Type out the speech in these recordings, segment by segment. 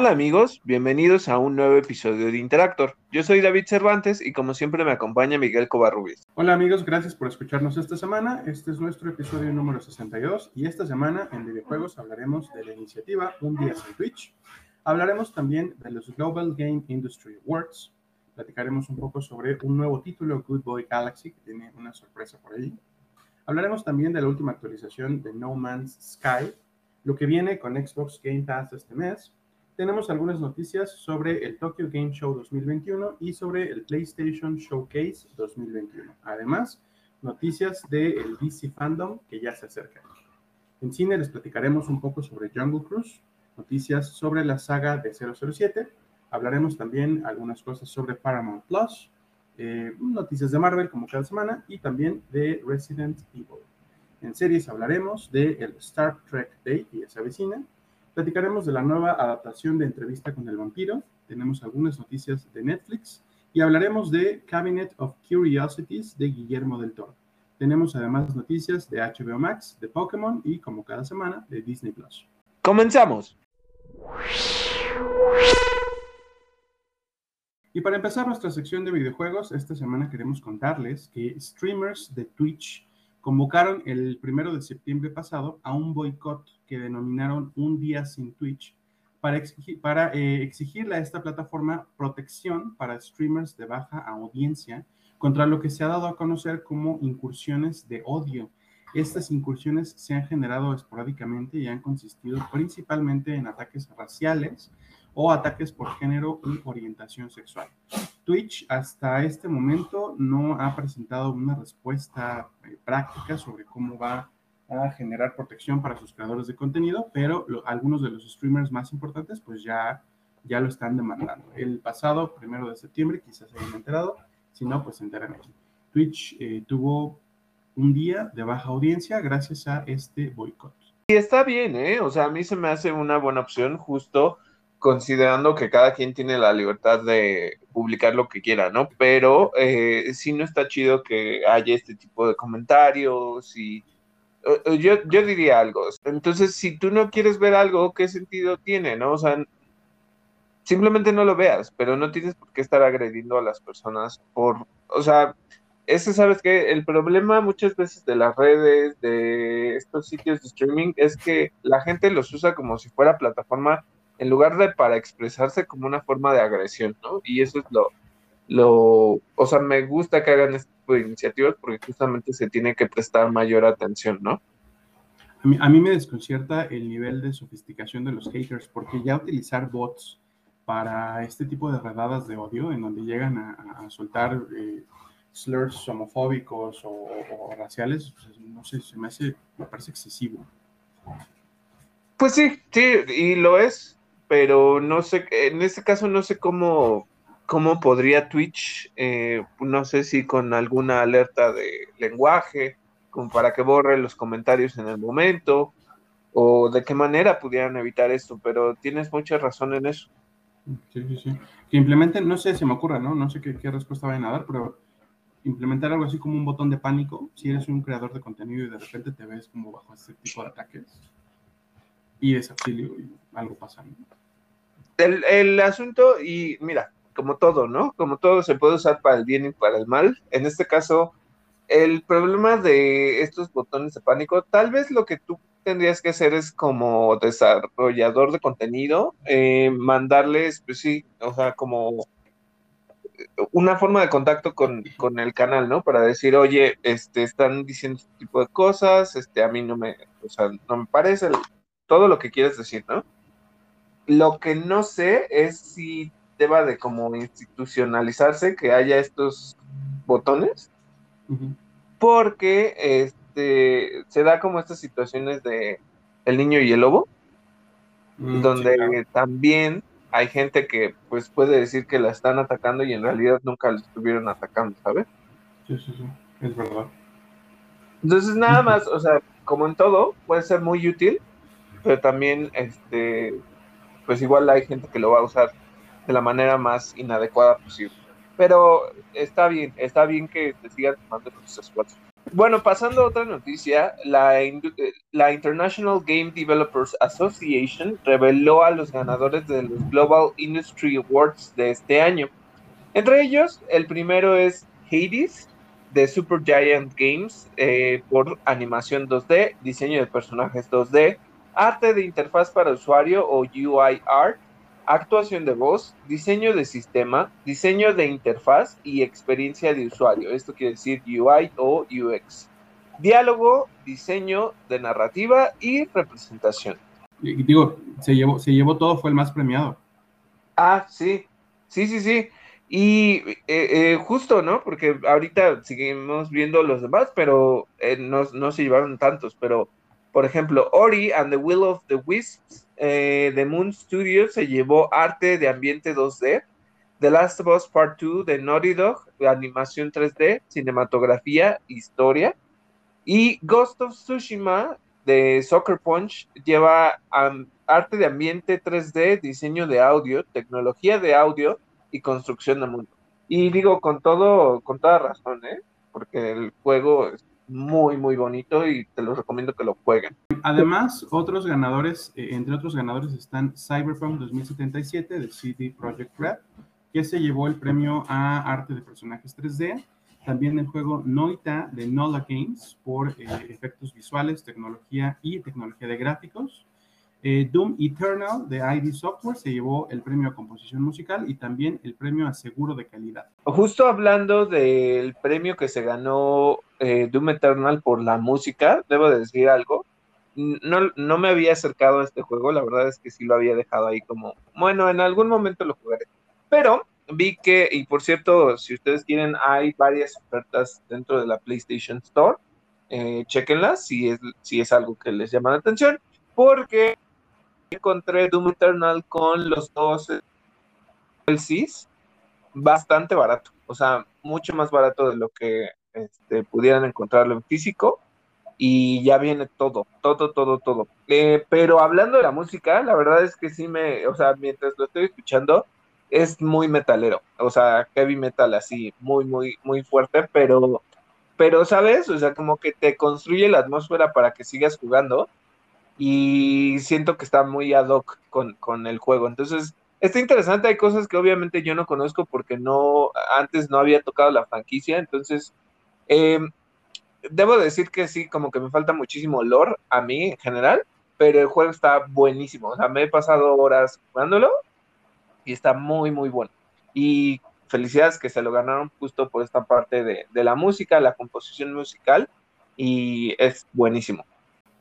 Hola amigos, bienvenidos a un nuevo episodio de Interactor. Yo soy David Cervantes y como siempre me acompaña Miguel Covarrubias. Hola amigos, gracias por escucharnos esta semana. Este es nuestro episodio número 62 y esta semana en videojuegos hablaremos de la iniciativa Un Día Sin Twitch. Hablaremos también de los Global Game Industry Awards. Platicaremos un poco sobre un nuevo título, Good Boy Galaxy, que tiene una sorpresa por ahí. Hablaremos también de la última actualización de No Man's Sky, lo que viene con Xbox Game Pass este mes tenemos algunas noticias sobre el Tokyo Game Show 2021 y sobre el PlayStation Showcase 2021. Además, noticias del DC Fandom que ya se acercan. En cine les platicaremos un poco sobre Jungle Cruise, noticias sobre la saga de 007, hablaremos también algunas cosas sobre Paramount Plus, eh, noticias de Marvel como cada semana y también de Resident Evil. En series hablaremos de el Star Trek Day que ya se avecina, Platicaremos de la nueva adaptación de Entrevista con el Vampiro, tenemos algunas noticias de Netflix y hablaremos de Cabinet of Curiosities de Guillermo del Toro. Tenemos además noticias de HBO Max, de Pokémon y, como cada semana, de Disney Plus. ¡Comenzamos! Y para empezar nuestra sección de videojuegos, esta semana queremos contarles que streamers de Twitch convocaron el primero de septiembre pasado a un boicot que denominaron Un Día Sin Twitch para, exigir, eh, exigirle a esta plataforma protección para streamers de baja audiencia contra lo que se ha dado a conocer como incursiones de odio. Estas incursiones se han generado esporádicamente y han consistido principalmente en ataques raciales o ataques por género y orientación sexual. Twitch hasta este momento no ha presentado una respuesta eh, práctica sobre cómo va a generar protección para sus creadores de contenido, pero algunos de los streamers más importantes pues ya, ya lo están demandando. El pasado primero de septiembre, quizás se hayan enterado, si no, pues se enteran aquí. Twitch eh, tuvo un día de baja audiencia gracias a este boicot. Y está bien, ¿eh? O sea, a mí se me hace una buena opción justo considerando que cada quien tiene la libertad de publicar lo que quiera, ¿no? Pero eh, sí no está chido que haya este tipo de comentarios y yo, yo diría algo. Entonces, si tú no quieres ver algo, ¿qué sentido tiene, no? O sea, simplemente no lo veas, pero no tienes por qué estar agrediendo a las personas por, o sea, ese, ¿sabes que El problema muchas veces de las redes, de estos sitios de streaming, es que la gente los usa como si fuera plataforma en lugar de para expresarse como una forma de agresión, ¿no? Y eso es lo, lo, o sea, me gusta que hagan este tipo de iniciativas porque justamente se tiene que prestar mayor atención, ¿no? A mí, me desconcierta el nivel de sofisticación de los haters porque ya utilizar bots para este tipo de redadas de odio en donde llegan a, soltar eh, slurs homofóbicos o, raciales, pues, no sé, se me hace, me parece excesivo. Pues sí, sí, y lo es, pero no sé, en este caso no sé cómo, cómo podría Twitch, eh, no sé si con alguna alerta de lenguaje, como para que borre los comentarios en el momento, o de qué manera pudieran evitar esto, pero tienes mucha razón en eso. Sí, sí, sí. Que implementen, no sé, se me ocurre, ¿no? No sé qué, respuesta vayan a dar, pero implementar algo así como un botón de pánico, si eres un creador de contenido y de repente te ves como bajo este tipo de ataques y es auxilio y algo pasa. El, asunto, y mira, como todo, ¿no? Como todo se puede usar para el bien y para el mal. En este caso, el problema de estos botones de pánico, tal vez lo que tú tendrías que hacer es como desarrollador de contenido, eh, mandarles, pues sí, o sea, como una forma de contacto con, con, el canal, ¿no? Para decir, oye, este, están diciendo este tipo de cosas, este, a mí no me, o sea, no me parece todo lo que quieres decir, ¿no? Lo que no sé es si deba de como institucionalizarse que haya estos botones, porque este se da como estas situaciones de el niño y el lobo, mm, donde también hay gente que pues puede decir que la están atacando y en realidad nunca la estuvieron atacando, ¿sabes? Sí, sí, sí, es verdad. Entonces nada más, o sea, como en todo, puede ser muy útil, pero también este pues igual hay gente que lo va a usar de la manera más inadecuada posible. Pero está bien, está bien que te sigan tomando tus esfuerzos. Bueno, pasando a otra noticia, la, la, International Game Developers Association reveló a los ganadores de los Global Industry Awards de este año. Entre ellos, el primero es Hades, de Super Giant Games, eh, por animación 2D, diseño de personajes 2D, arte de interfaz para usuario o UI art, actuación de voz, diseño de sistema, diseño de interfaz y experiencia de usuario. Esto quiere decir UI o UX. Diálogo, diseño de narrativa y representación. digo, se llevó, se llevó todo, fue el más premiado. Ah, sí, sí, sí, sí. Y eh, eh, justo, ¿no? Porque ahorita seguimos viendo los demás, pero eh, no, no se llevaron tantos. Pero, por ejemplo, Ori and the Will of the Wisps eh, The Moon Studios se llevó arte de ambiente 2D, The Last of Us Part 2 de Naughty Dog, animación 3D, cinematografía, historia, y Ghost of Tsushima de Soccer Punch lleva arte de ambiente 3D, diseño de audio, tecnología de audio y construcción de mundo. Y digo con todo, con toda razón, ¿eh? porque el juego muy, muy bonito y te lo recomiendo que lo jueguen. Además, otros ganadores, eh, entre otros ganadores están Cyberpunk 2077 de CD Projekt Red, que se llevó el premio a arte de personajes 3D. También el juego Noita de Nola Games por eh, efectos visuales, tecnología y tecnología de gráficos. Eh, Doom Eternal de ID Software se llevó el premio a composición musical y también el premio a seguro de calidad. Justo hablando del premio que se ganó eh, Doom Eternal por la música, debo decir algo. No, no me había acercado a este juego, la verdad es que sí lo había dejado ahí como, bueno, en algún momento lo jugaré. Pero vi que, y por cierto, si ustedes quieren, hay varias ofertas dentro de la PlayStation Store. Eh, chequenlas si es, si es algo que les llama la atención, porque encontré Doom Eternal con los dos DLCs bastante barato, o sea, mucho más barato de lo que este, pudieran encontrarlo en físico y ya viene todo, todo, todo, todo. Eh, pero hablando de la música, la verdad es que sí me, o sea, mientras lo estoy escuchando, es muy metalero, o sea, heavy metal así, muy, muy, muy fuerte, pero, pero, ¿sabes? O sea, como que te construye la atmósfera para que sigas jugando y siento que está muy ad hoc con, el juego. Entonces, está interesante, hay cosas que obviamente yo no conozco porque no, antes no había tocado la franquicia, entonces, em, debo decir que sí, como que me falta muchísimo lore a mí en general, pero el juego está buenísimo, o sea, me he pasado horas jugándolo y está muy, muy bueno. Y felicidades que se lo ganaron justo por esta parte de, de la música, la composición musical, y es buenísimo.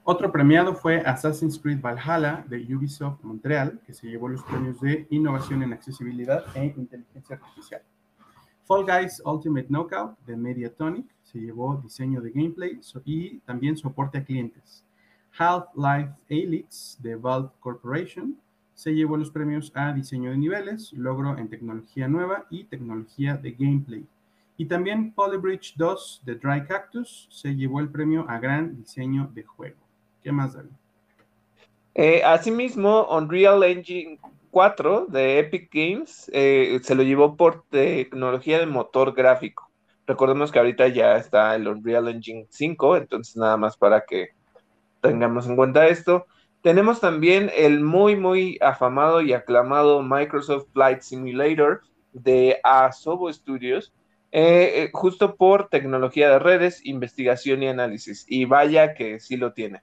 Otro premiado fue Assassin's Creed Valhalla de Ubisoft Montreal, que se llevó los premios de innovación en accesibilidad e inteligencia artificial. Fall Guys Ultimate Knockout de Mediatonic se llevó diseño de gameplay y también soporte a clientes. Half-Life Alyx de Valve Corporation se llevó los premios a diseño de niveles, logro en tecnología nueva y tecnología de gameplay. Y también Polybridge 2 de Dry Cactus se llevó el premio a gran diseño de juego. ¿Qué más, David? Eh, asimismo, Unreal Engine 4 de Epic Games eh, se lo llevó por tecnología de motor gráfico. Recordemos que ahorita ya está el Unreal Engine 5, entonces nada más para que tengamos en cuenta esto. Tenemos también el muy, muy afamado y aclamado Microsoft Flight Simulator de Asobo Studios, eh, justo por tecnología de redes, investigación y análisis. Y vaya que sí lo tiene.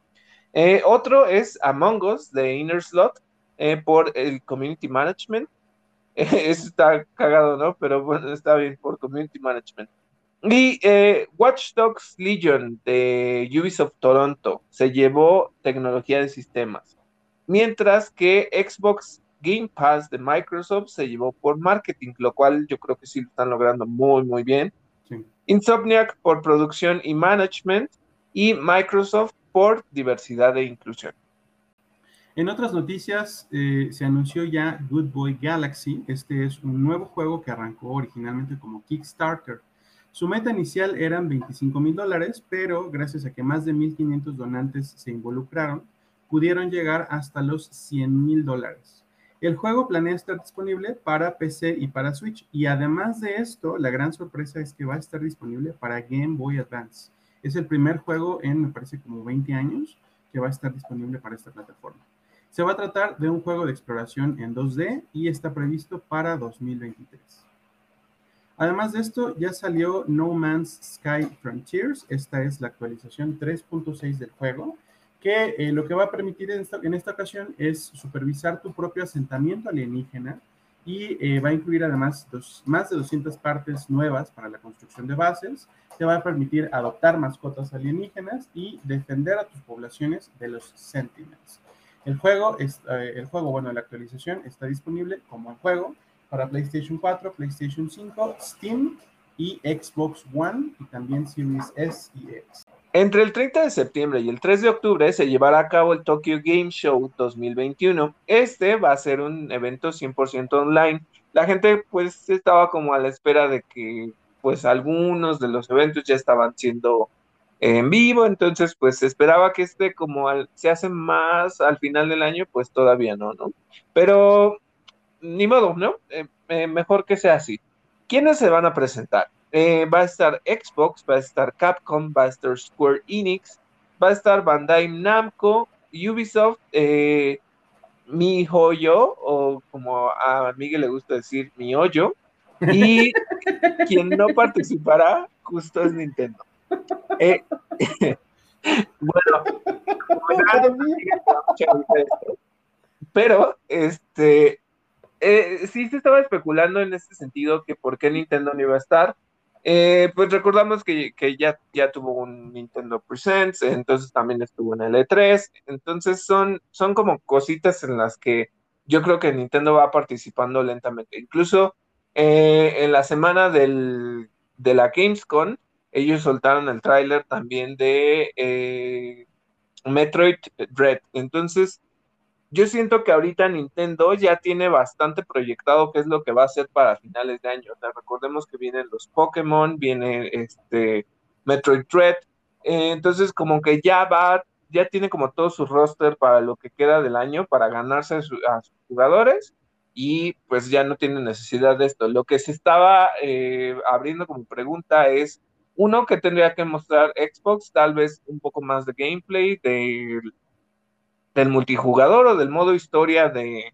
Eh, otro es Among Us de Inner Slot eh, por el Community Management. eso está cagado, ¿no? Pero bueno, está bien por Community Management. Y eh, Watch Dogs Legion de Ubisoft Toronto se llevó tecnología de sistemas. Mientras que Xbox Game Pass de Microsoft se llevó por marketing, lo cual yo creo que sí lo están logrando muy, muy bien. Insomniac por producción y management y Microsoft por diversidad e inclusión. En otras noticias, eh, se anunció ya Good Boy Galaxy. Este es un nuevo juego que arrancó originalmente como Kickstarter. Su meta inicial eran 25 mil dólares, pero gracias a que más de 1.500 donantes se involucraron, pudieron llegar hasta los 100 mil dólares. El juego planea estar disponible para PC y para Switch, y además de esto, la gran sorpresa es que va a estar disponible para Game Boy Advance. Es el primer juego en, me parece, como 20 años que va a estar disponible para esta plataforma. Se va a tratar de un juego de exploración en 2D y está previsto para 2023. Además de esto, ya salió No Man's Sky Frontiers. Esta es la actualización 3.6 del juego, que eh, lo que va a permitir en esta, ocasión es supervisar tu propio asentamiento alienígena y eh, va a incluir además dos, más de 200 partes nuevas para la construcción de bases. Te va a permitir adoptar mascotas alienígenas y defender a tus poblaciones de los Sentinels. El juego, es, eh, el juego, bueno, la actualización está disponible como el juego para PlayStation 4, PlayStation 5, Steam y Xbox One y también Series S y X. Entre el 30 de septiembre y el 3 de octubre se llevará a cabo el Tokyo Game Show 2021. Este va a ser un evento 100% online. La gente pues estaba como a la espera de que pues algunos de los eventos ya estaban siendo en vivo, entonces pues se esperaba que este como se hace más al final del año, pues todavía no, ¿no? Pero ni modo, ¿no? Eh, eh, mejor que sea así. ¿Quiénes se van a presentar? Eh, va a estar Xbox, va a estar Capcom, va a estar Square Enix, va a estar Bandai Namco, Ubisoft, Mi Hoyo, o como a Miguel le gusta decir, Mi Hoyo, y quien no participará justo es Nintendo. bueno, pero este eh, sí se estaba especulando en este sentido que por qué Nintendo no iba a estar. Eh, pues recordamos que, ya, ya tuvo un Nintendo Presents, entonces también estuvo en el E3, entonces son, son como cositas en las que yo creo que Nintendo va participando lentamente. Incluso eh, en la semana del, de la Gamescom, ellos soltaron el tráiler también de Metroid Dread. Entonces, yo siento que ahorita Nintendo ya tiene bastante proyectado qué es lo que va a hacer para finales de año. recordemos que vienen los Pokémon, viene este Metroid Dread, eh, entonces como que ya va, ya tiene como todo su roster para lo que queda del año, para ganarse a, sus jugadores y pues ya no tiene necesidad de esto. Lo que se estaba eh, abriendo como pregunta es, uno que tendría que mostrar Xbox, tal vez un poco más de gameplay, de del multijugador o del modo historia de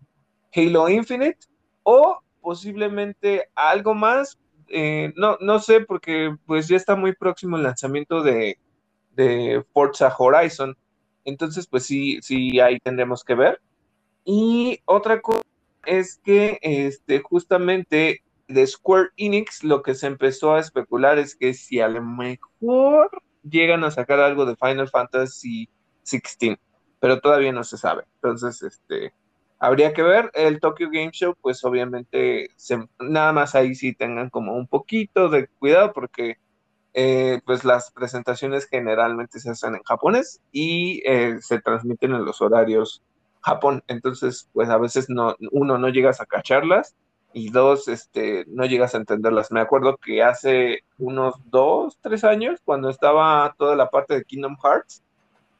Halo Infinite o posiblemente algo más. Eh, no, no sé, porque pues ya está muy próximo el lanzamiento de, de Forza Horizon. Entonces, pues sí, sí, ahí tendremos que ver. Y otra cosa es que este, justamente de Square Enix lo que se empezó a especular es que si a lo mejor llegan a sacar algo de Final Fantasy XVI pero todavía no se sabe. Entonces, este, habría que ver. El Tokyo Game Show, pues obviamente, nada más ahí sí tengan como un poquito de cuidado porque eh, pues las presentaciones generalmente se hacen en japonés y eh, se transmiten en los horarios Japón. Entonces, pues a veces no, uno no llegas a cacharlas y dos, este, no llegas a entenderlas. Me acuerdo que hace unos dos, tres años, cuando estaba toda la parte de Kingdom Hearts,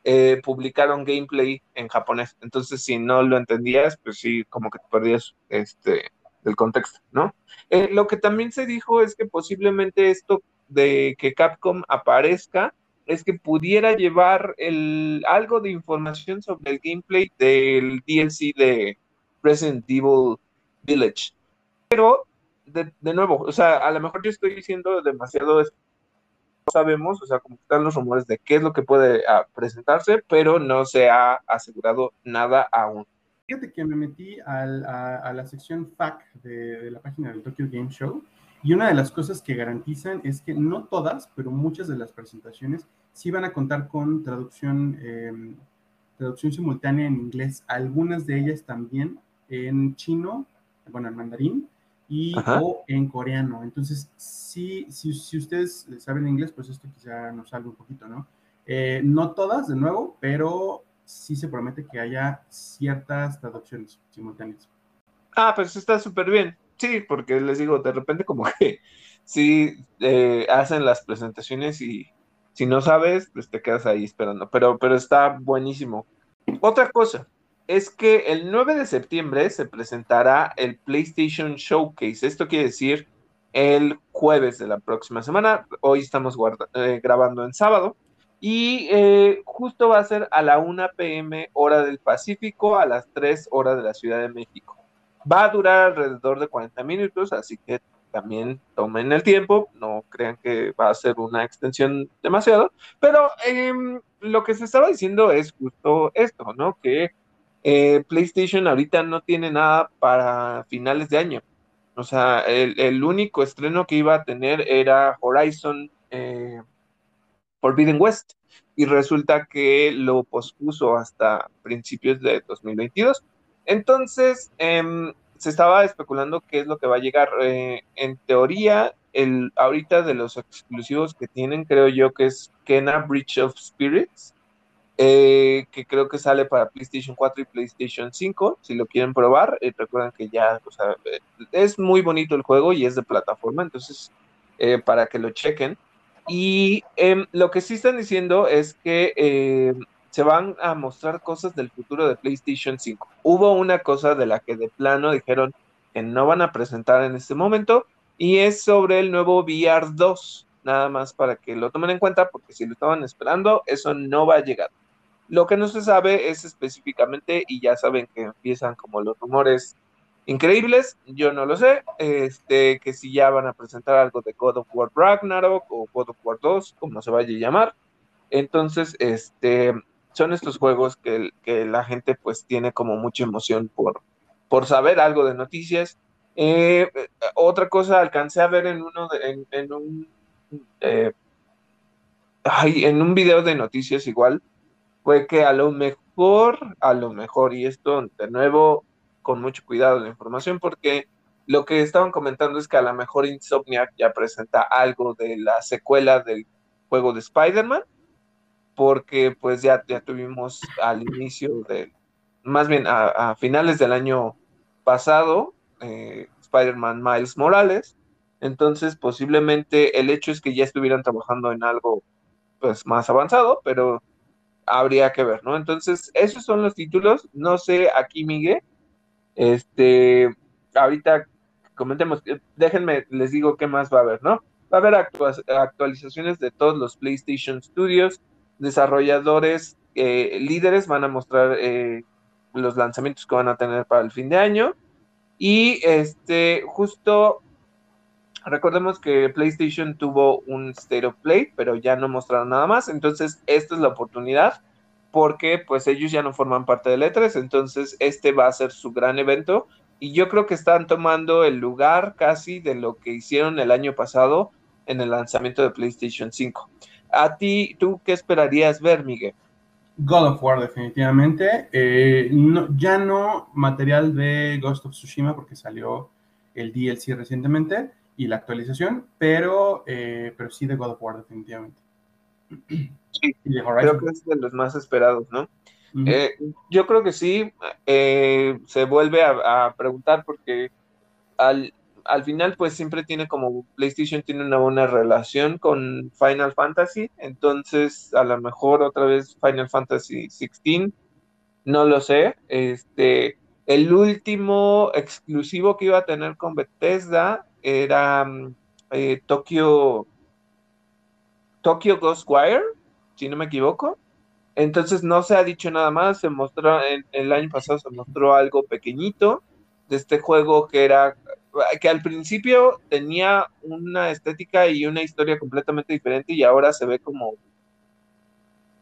eh, publicaron gameplay en japonés. Entonces, si no lo entendías, pues sí, como que te perdías este, del contexto, ¿no? Eh, lo que también se dijo es que posiblemente esto de que Capcom aparezca es que pudiera llevar el, algo de información sobre el gameplay del DLC de Resident Evil Village. Pero, de, nuevo, o sea, a lo mejor yo estoy diciendo demasiado sabemos, o sea, como están los rumores de qué es lo que puede ah, presentarse, pero no se ha asegurado nada aún. Fíjate que me metí a, la sección FAQ de, la página del Tokyo Game Show y una de las cosas que garantizan es que no todas, pero muchas de las presentaciones sí van a contar con traducción, em, traducción simultánea en inglés, algunas de ellas también en chino, bueno, en mandarín, y o en coreano. Entonces, si, si ustedes saben inglés, pues esto quizá nos salve un poquito, ¿no? Eh, no todas, de nuevo, pero sí se promete que haya ciertas traducciones simultáneas. Ah, pues está súper bien. Sí, porque les digo, de repente como que sí eh, hacen las presentaciones y si no sabes, pues te quedas ahí esperando. Pero, pero está buenísimo. Otra cosa, es que el 9 de septiembre se presentará el PlayStation Showcase. Esto quiere decir el jueves de la próxima semana. Hoy estamos eh, grabando en sábado. Y eh, justo va a ser a la 1 pm hora del Pacífico, a las 3 horas de la Ciudad de México. Va a durar alrededor de 40 minutos, así que también tomen el tiempo, no crean que va a ser una extensión demasiado, pero em, lo que se estaba diciendo es justo esto, ¿no? Que eh, PlayStation ahorita no tiene nada para finales de año. O sea, el, único estreno que iba a tener era Horizon eh, Forbidden West y resulta que lo pospuso hasta principios de 2022. Entonces, em, se estaba especulando qué es lo que va a llegar. Eh, en teoría, el, ahorita de los exclusivos que tienen, creo yo que es Kena Breach of Spirits, eh, que creo que sale para PlayStation 4 y PlayStation 5, si lo quieren probar. Eh, recuerden que ya, eh, es muy bonito el juego y es de plataforma, entonces, para que lo chequen. Y em, lo que sí están diciendo es que em, se van a mostrar cosas del futuro de PlayStation 5. Hubo una cosa de la que de plano dijeron que no van a presentar en este momento y es sobre el nuevo VR 2. Nada más para que lo tomen en cuenta porque si lo estaban esperando, eso no va a llegar. Lo que no se sabe es específicamente, y ya saben que empiezan como los rumores increíbles, yo no lo sé, este, que si ya van a presentar algo de God of War Ragnarok o God of War 2, como se vaya a llamar. Entonces, este, son estos juegos que, la gente pues tiene como mucha emoción por, por saber algo de noticias. Eh, otra cosa, alcancé a ver en uno de, en, un eh, en un video de noticias igual, fue que a lo mejor, a lo mejor, y esto de nuevo con mucho cuidado la información, porque lo que estaban comentando es que a lo mejor Insomniac ya presenta algo de la secuela del juego de Spider-Man, porque pues ya, ya tuvimos al inicio de, más bien a, finales del año pasado, eh, Spider-Man Miles Morales, entonces posiblemente el hecho es que ya estuvieran trabajando en algo pues más avanzado, pero habría que ver, ¿no? Entonces, esos son los títulos. No sé, aquí, Miguel, este, ahorita comentemos, eh, déjenme, les digo qué más va a haber, ¿no? Va a haber actualizaciones de todos los PlayStation Studios, desarrolladores eh, líderes van a mostrar eh, los lanzamientos que van a tener para el fin de año. Y este, justo Recordemos que PlayStation tuvo un State of Play, pero ya no mostraron nada más. Entonces, esta es la oportunidad porque pues ellos ya no forman parte de E3, entonces este va a ser su gran evento y yo creo que están tomando el lugar casi de lo que hicieron el año pasado en el lanzamiento de PlayStation 5. A ti, ¿tú qué esperarías ver, Miguel? God of War, definitivamente. Eh, ya no material de Ghost of Tsushima porque salió el DLC recientemente y la actualización, pero, eh, pero sí de God of War, definitivamente. Sí, creo que es de los más esperados, ¿no? Eh, yo creo que sí, eh, se vuelve a, preguntar porque al, al, final pues siempre tiene como PlayStation tiene una buena relación con Final Fantasy, entonces a lo mejor otra vez Final Fantasy 16, no lo sé, este, el último exclusivo que iba a tener con Bethesda era mm, eh, Tokyo, Tokyo Ghostwire, si no me equivoco. Entonces no se ha dicho nada más, se mostró, el año pasado se mostró algo pequeñito de este juego que era, que al principio tenía una estética y una historia completamente diferente y ahora se ve como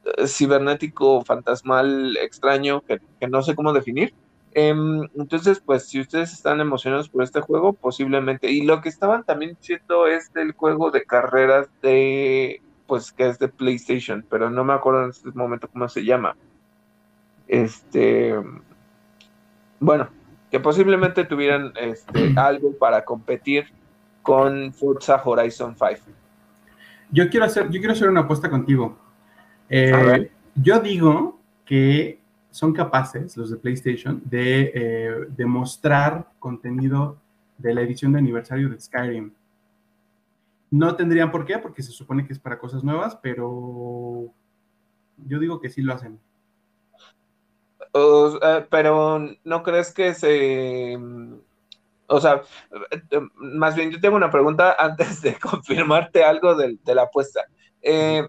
eh, cibernético, fantasmal, extraño, que no sé cómo definir. Em, entonces, pues si ustedes están emocionados por este juego, posiblemente. Y lo que estaban también diciendo es del juego de carreras de, pues que es de PlayStation, pero no me acuerdo en este momento cómo se llama. Este, bueno, que posiblemente tuvieran este, algo para competir con Forza Horizon 5. Yo quiero hacer, yo quiero hacer una apuesta contigo. Eh, yo digo que son capaces, los de PlayStation, de, eh, mostrar contenido de la edición de aniversario de Skyrim. No tendrían por qué, porque se supone que es para cosas nuevas, pero yo digo que sí lo hacen. Pero ¿no crees que se... O sea, más bien yo tengo una pregunta antes de confirmarte algo de, la apuesta. Eh,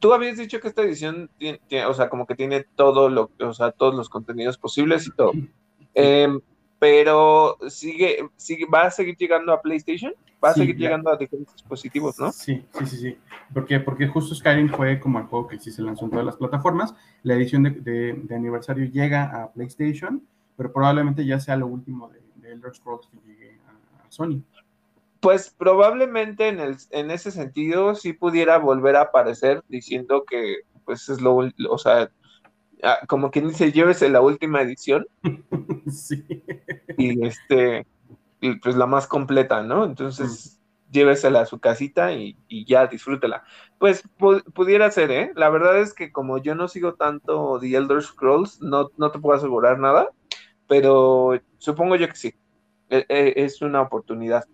tú habías dicho que esta edición tiene, o sea, como que tiene todo lo, o sea, todos los contenidos posibles y todo. Em, pero sigue, sigue, va a seguir llegando a PlayStation, va a seguir llegando a diferentes dispositivos, ¿no? Sí, sí, sí, sí. Porque, porque justo Skyrim fue como el juego que sí se lanzó en todas las plataformas. La edición de, aniversario llega a PlayStation, pero probablemente ya sea lo último de, Elder Scrolls que llegue a Sony. Pues probablemente en, el, en ese sentido sí pudiera volver a aparecer diciendo que pues es lo, o sea, ah, como quien dice, llévese la última edición. Sí. Y este, pues la más completa, ¿no? Entonces, llévesela a su casita y, ya disfrútela. Pues pudiera ser, ¿eh? La verdad es que como yo no sigo tanto The Elder Scrolls, no, no te puedo asegurar nada, pero supongo yo que sí. E, e, es una oportunidad.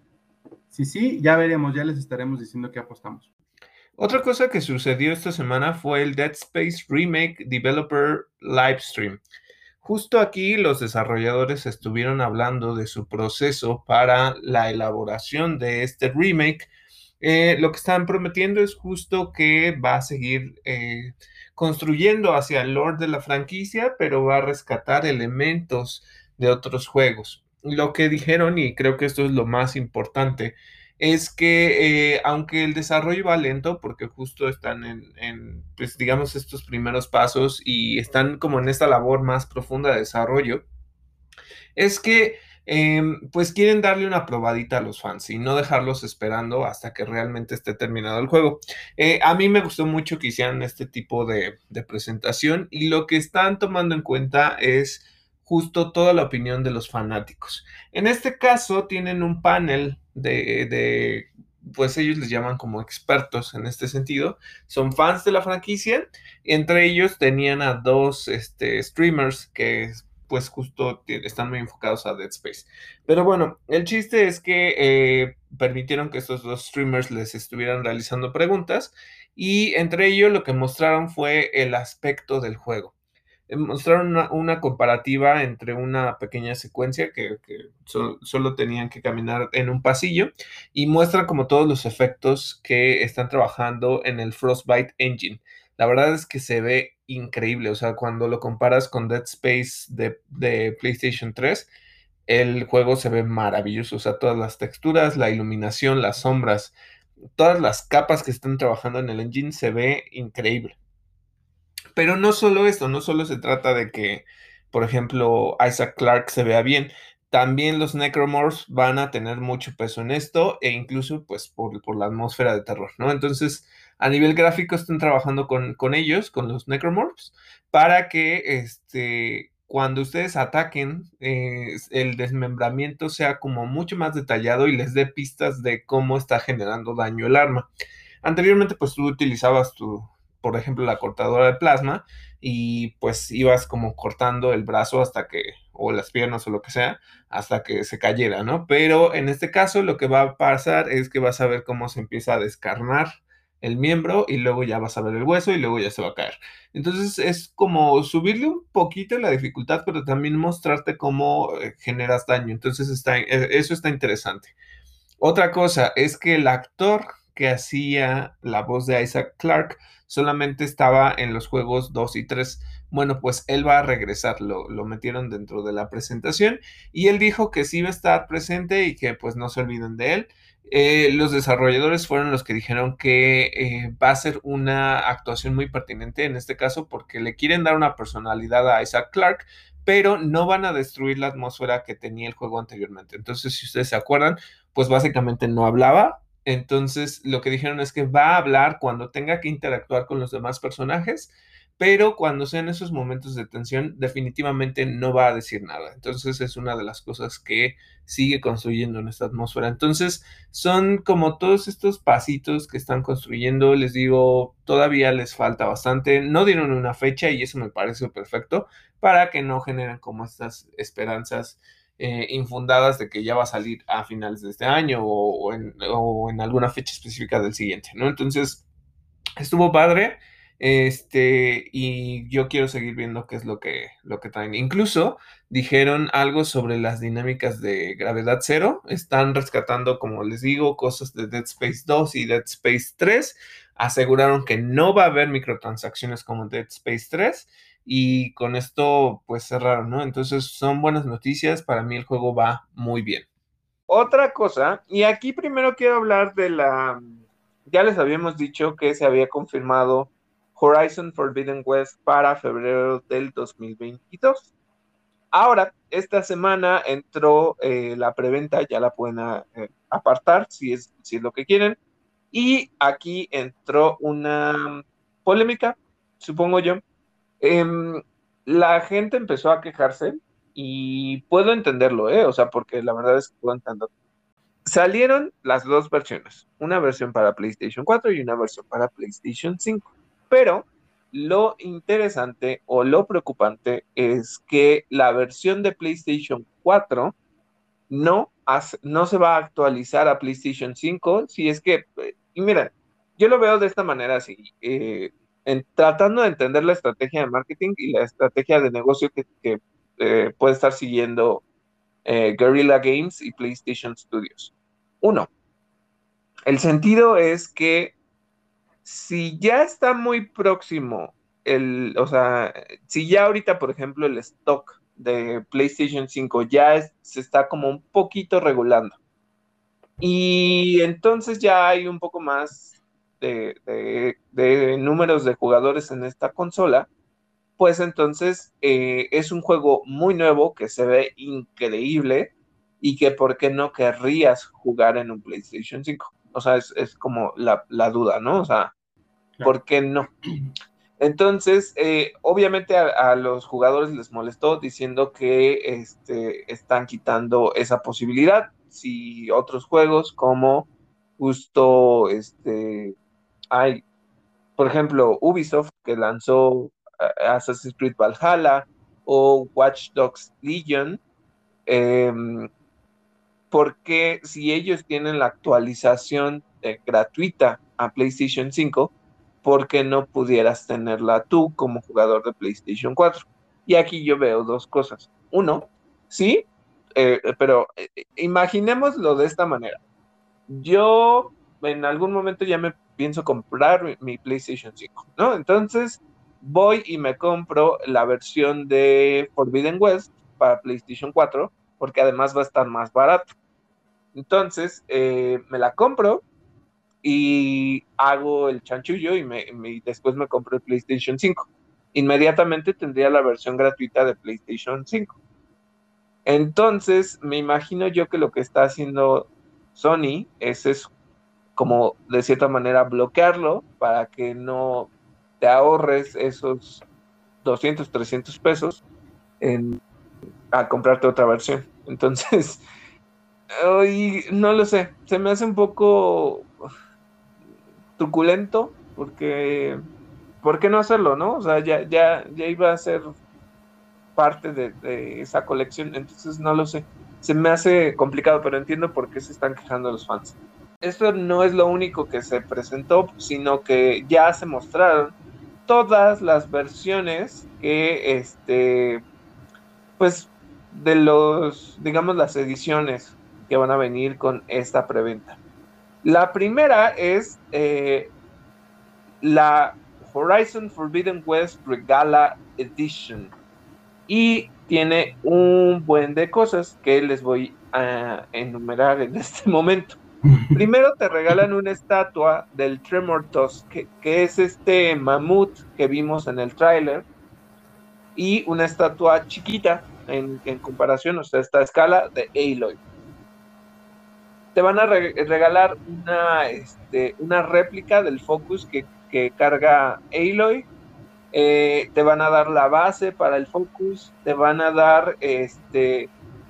Si sí, ya veremos, ya les estaremos diciendo que apostamos. Otra cosa que sucedió esta semana fue el Dead Space Remake Developer Livestream. Justo aquí los desarrolladores estuvieron hablando de su proceso para la elaboración de este remake. Eh, lo que están prometiendo es justo que va a seguir eh, construyendo hacia el lore de la franquicia, pero va a rescatar elementos de otros juegos lo que dijeron, y creo que esto es lo más importante, es que eh, aunque el desarrollo va lento, porque justo están en, pues digamos, estos primeros pasos y están como en esta labor más profunda de desarrollo, es que em, pues quieren darle una probadita a los fans y no dejarlos esperando hasta que realmente esté terminado el juego. Eh, a mí me gustó mucho que hicieran este tipo de, de presentación y lo que están tomando en cuenta es justo toda la opinión de los fanáticos. En este caso tienen un panel de, pues ellos les llaman como expertos en este sentido, son fans de la franquicia, entre ellos tenían a dos este, streamers que pues justo están muy enfocados a Dead Space. Pero bueno, el chiste es que eh, permitieron que estos dos streamers les estuvieran realizando preguntas y entre ellos lo que mostraron fue el aspecto del juego. Eh, mostraron una, comparativa entre una pequeña secuencia que, solo tenían que caminar en un pasillo y muestran como todos los efectos que están trabajando en el Frostbite Engine. La verdad es que se ve increíble, o sea, cuando lo comparas con Dead Space de, de PlayStation 3, el juego se ve maravilloso, o sea, todas las texturas, la iluminación, las sombras, todas las capas que están trabajando en el engine se ve increíble. Pero no solo esto, no solo se trata de que, por ejemplo, Isaac Clarke se vea bien, también los Necromorphs van a tener mucho peso en esto e incluso pues por, la atmósfera de terror, ¿no? Entonces, a nivel gráfico están trabajando con, con ellos, con los Necromorphs, para que este, cuando ustedes ataquen, eh, el desmembramiento sea como mucho más detallado y les dé pistas de cómo está generando daño el arma. Anteriormente, pues tú utilizabas tu, por ejemplo, la cortadora de plasma y pues ibas como cortando el brazo hasta que, o las piernas o lo que sea, hasta que se cayera, ¿no? Pero en este caso lo que va a pasar es que vas a ver cómo se empieza a descarnar el miembro y luego ya vas a ver el hueso y luego ya se va a caer. Entonces es como subirle un poquito la dificultad, pero también mostrarte cómo eh, generas daño. Entonces está, eh, eso está interesante. Otra cosa es que el actor que hacía la voz de Isaac Clarke solamente estaba en los juegos 2 y 3. Bueno, pues él va a regresar, lo, metieron dentro de la presentación y él dijo que sí iba a estar presente y que pues no se olviden de él. Eh, los desarrolladores fueron los que dijeron que eh, va a ser una actuación muy pertinente en este caso porque le quieren dar una personalidad a Isaac Clarke, pero no van a destruir la atmósfera que tenía el juego anteriormente. Entonces, si ustedes se acuerdan, pues básicamente no hablaba, entonces, lo que dijeron es que va a hablar cuando tenga que interactuar con los demás personajes, pero cuando sean esos momentos de tensión, definitivamente no va a decir nada. Entonces, es una de las cosas que sigue construyendo en esta atmósfera. Entonces, son como todos estos pasitos que están construyendo. Les digo, todavía les falta bastante. No dieron una fecha y eso me parece perfecto para que no generen como estas esperanzas eh, infundadas de que ya va a salir a finales de este año o, en, alguna fecha específica del siguiente, ¿no? Entonces, estuvo padre. Este, y yo quiero seguir viendo qué es lo que, lo que traen. Incluso dijeron algo sobre las dinámicas de gravedad cero. Están rescatando, como les digo, cosas de Dead Space 2 y Dead Space 3. Aseguraron que no va a haber microtransacciones como Dead Space 3. Y con esto, pues cerraron, ¿no? Entonces son buenas noticias. Para mí el juego va muy bien. Otra cosa, y aquí primero quiero hablar de la. Ya les habíamos dicho que se había confirmado Horizon Forbidden West para febrero del 2022. Ahora, esta semana entró eh, la preventa, ya la pueden eh, apartar si es, si es lo que quieren. Y aquí entró una polémica, supongo yo. Em, la gente empezó a quejarse y puedo entenderlo, ¿eh? O sea, porque la verdad es que puedo entenderlo. Salieron las dos versiones, una versión para PlayStation 4 y una versión para PlayStation 5. Pero lo interesante o lo preocupante es que la versión de PlayStation 4 no, no se va a actualizar a PlayStation 5 si es que, y mira, yo lo veo de esta manera así, eh, tratando de entender la estrategia de marketing y la estrategia de negocio que, eh, puede estar siguiendo eh, Guerrilla Games y PlayStation Studios. Uno, el sentido es que si ya está muy próximo el, o sea, si ya ahorita, por ejemplo, el stock de PlayStation 5 ya se está como un poquito regulando. Y entonces ya hay un poco más de, números de jugadores en esta consola, pues entonces eh, es un juego muy nuevo que se ve increíble y que por qué no querrías jugar en un PlayStation 5. O sea, es, como la, la, duda, ¿no? O sea, ¿Por qué no? Entonces, eh, obviamente a, los jugadores les molestó diciendo que este, están quitando esa posibilidad. Si otros juegos como justo, este, hay, por ejemplo, Ubisoft que lanzó eh, Assassin's Creed Valhalla o Watch Dogs Legion, em, porque si ellos tienen la actualización eh, gratuita a PlayStation 5, porque no pudieras tenerla tú como jugador de PlayStation 4. Y aquí yo veo dos cosas. Uno, sí, eh, pero eh, imaginémoslo de esta manera. Yo en algún momento ya me pienso comprar mi, PlayStation 5, ¿no? Entonces voy y me compro la versión de Forbidden West para PlayStation 4, porque además va a estar más barato. Entonces, eh, me la compro, y hago el chanchullo y, después me compro el PlayStation 5. Inmediatamente tendría la versión gratuita de PlayStation 5. Entonces, me imagino yo que lo que está haciendo Sony es, es como de cierta manera bloquearlo para que no te ahorres esos 200, 300 pesos en, a comprarte otra versión. Entonces, hoy no lo sé, se me hace un poco truculento, porque, ¿por qué no hacerlo, no? O sea, ya, ya, ya iba a ser parte de, esa colección, entonces no lo sé. Se me hace complicado, pero entiendo por qué se están quejando los fans. Esto no es lo único que se presentó, sino que ya se mostraron todas las versiones que, este, pues, de los, digamos, las ediciones que van a venir con esta preventa. La primera es eh, la Horizon Forbidden West Regala Edition. Y tiene un buen de cosas que les voy a enumerar en este momento. Primero te regalan una estatua del Tremor Tusk, que, es este mamut que vimos en el tráiler, y una estatua chiquita en, en comparación, o sea, esta escala de Aloy te van a regalar una, este, una réplica del Focus que, carga Aloy. Eh, te van a dar la base para el Focus. Te van a dar este,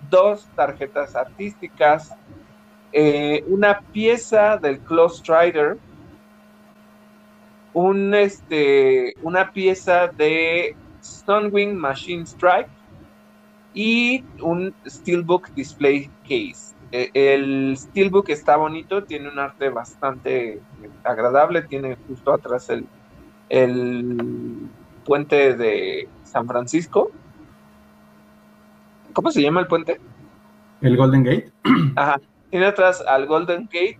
dos tarjetas artísticas. Eh, una pieza del Close Strider. Un, este, una pieza de Stonewing Machine Strike y un Steelbook Display Case. Eh, el Steelbook está bonito, tiene un arte bastante agradable, tiene justo atrás el, el puente de San Francisco. ¿Cómo se llama el puente? El Golden Gate. Ajá. Tiene atrás al Golden Gate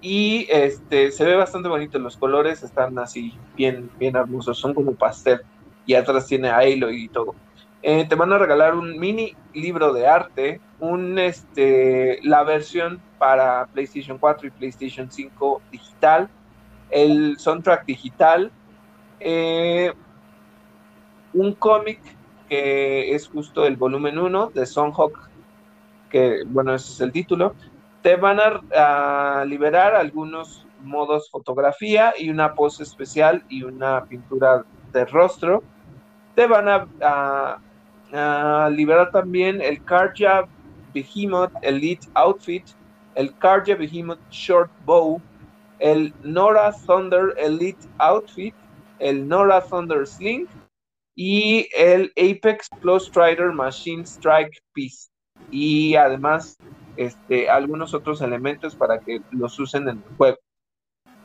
y este se ve bastante bonito. Los colores están así bien, bien hermosos, son como pastel. Y atrás tiene Halo y todo. Eh, te van a regalar un mini libro de arte, un este la versión para PlayStation 4 y PlayStation 5 digital, el soundtrack digital, eh, un cómic que es justo el volumen 1 de Songhawk, que bueno, ese es el título. Te van a, liberar algunos modos fotografía y una pose especial y una pintura de rostro. Te van a, liberar también el Karja Behemoth Elite Outfit, el Karja Behemoth Short Bow, el Nora Thunder Elite Outfit, el Nora Thunder Sling y el Apex Plus Strider Machine Strike Piece. Y además, este, algunos otros elementos para que los usen en el juego.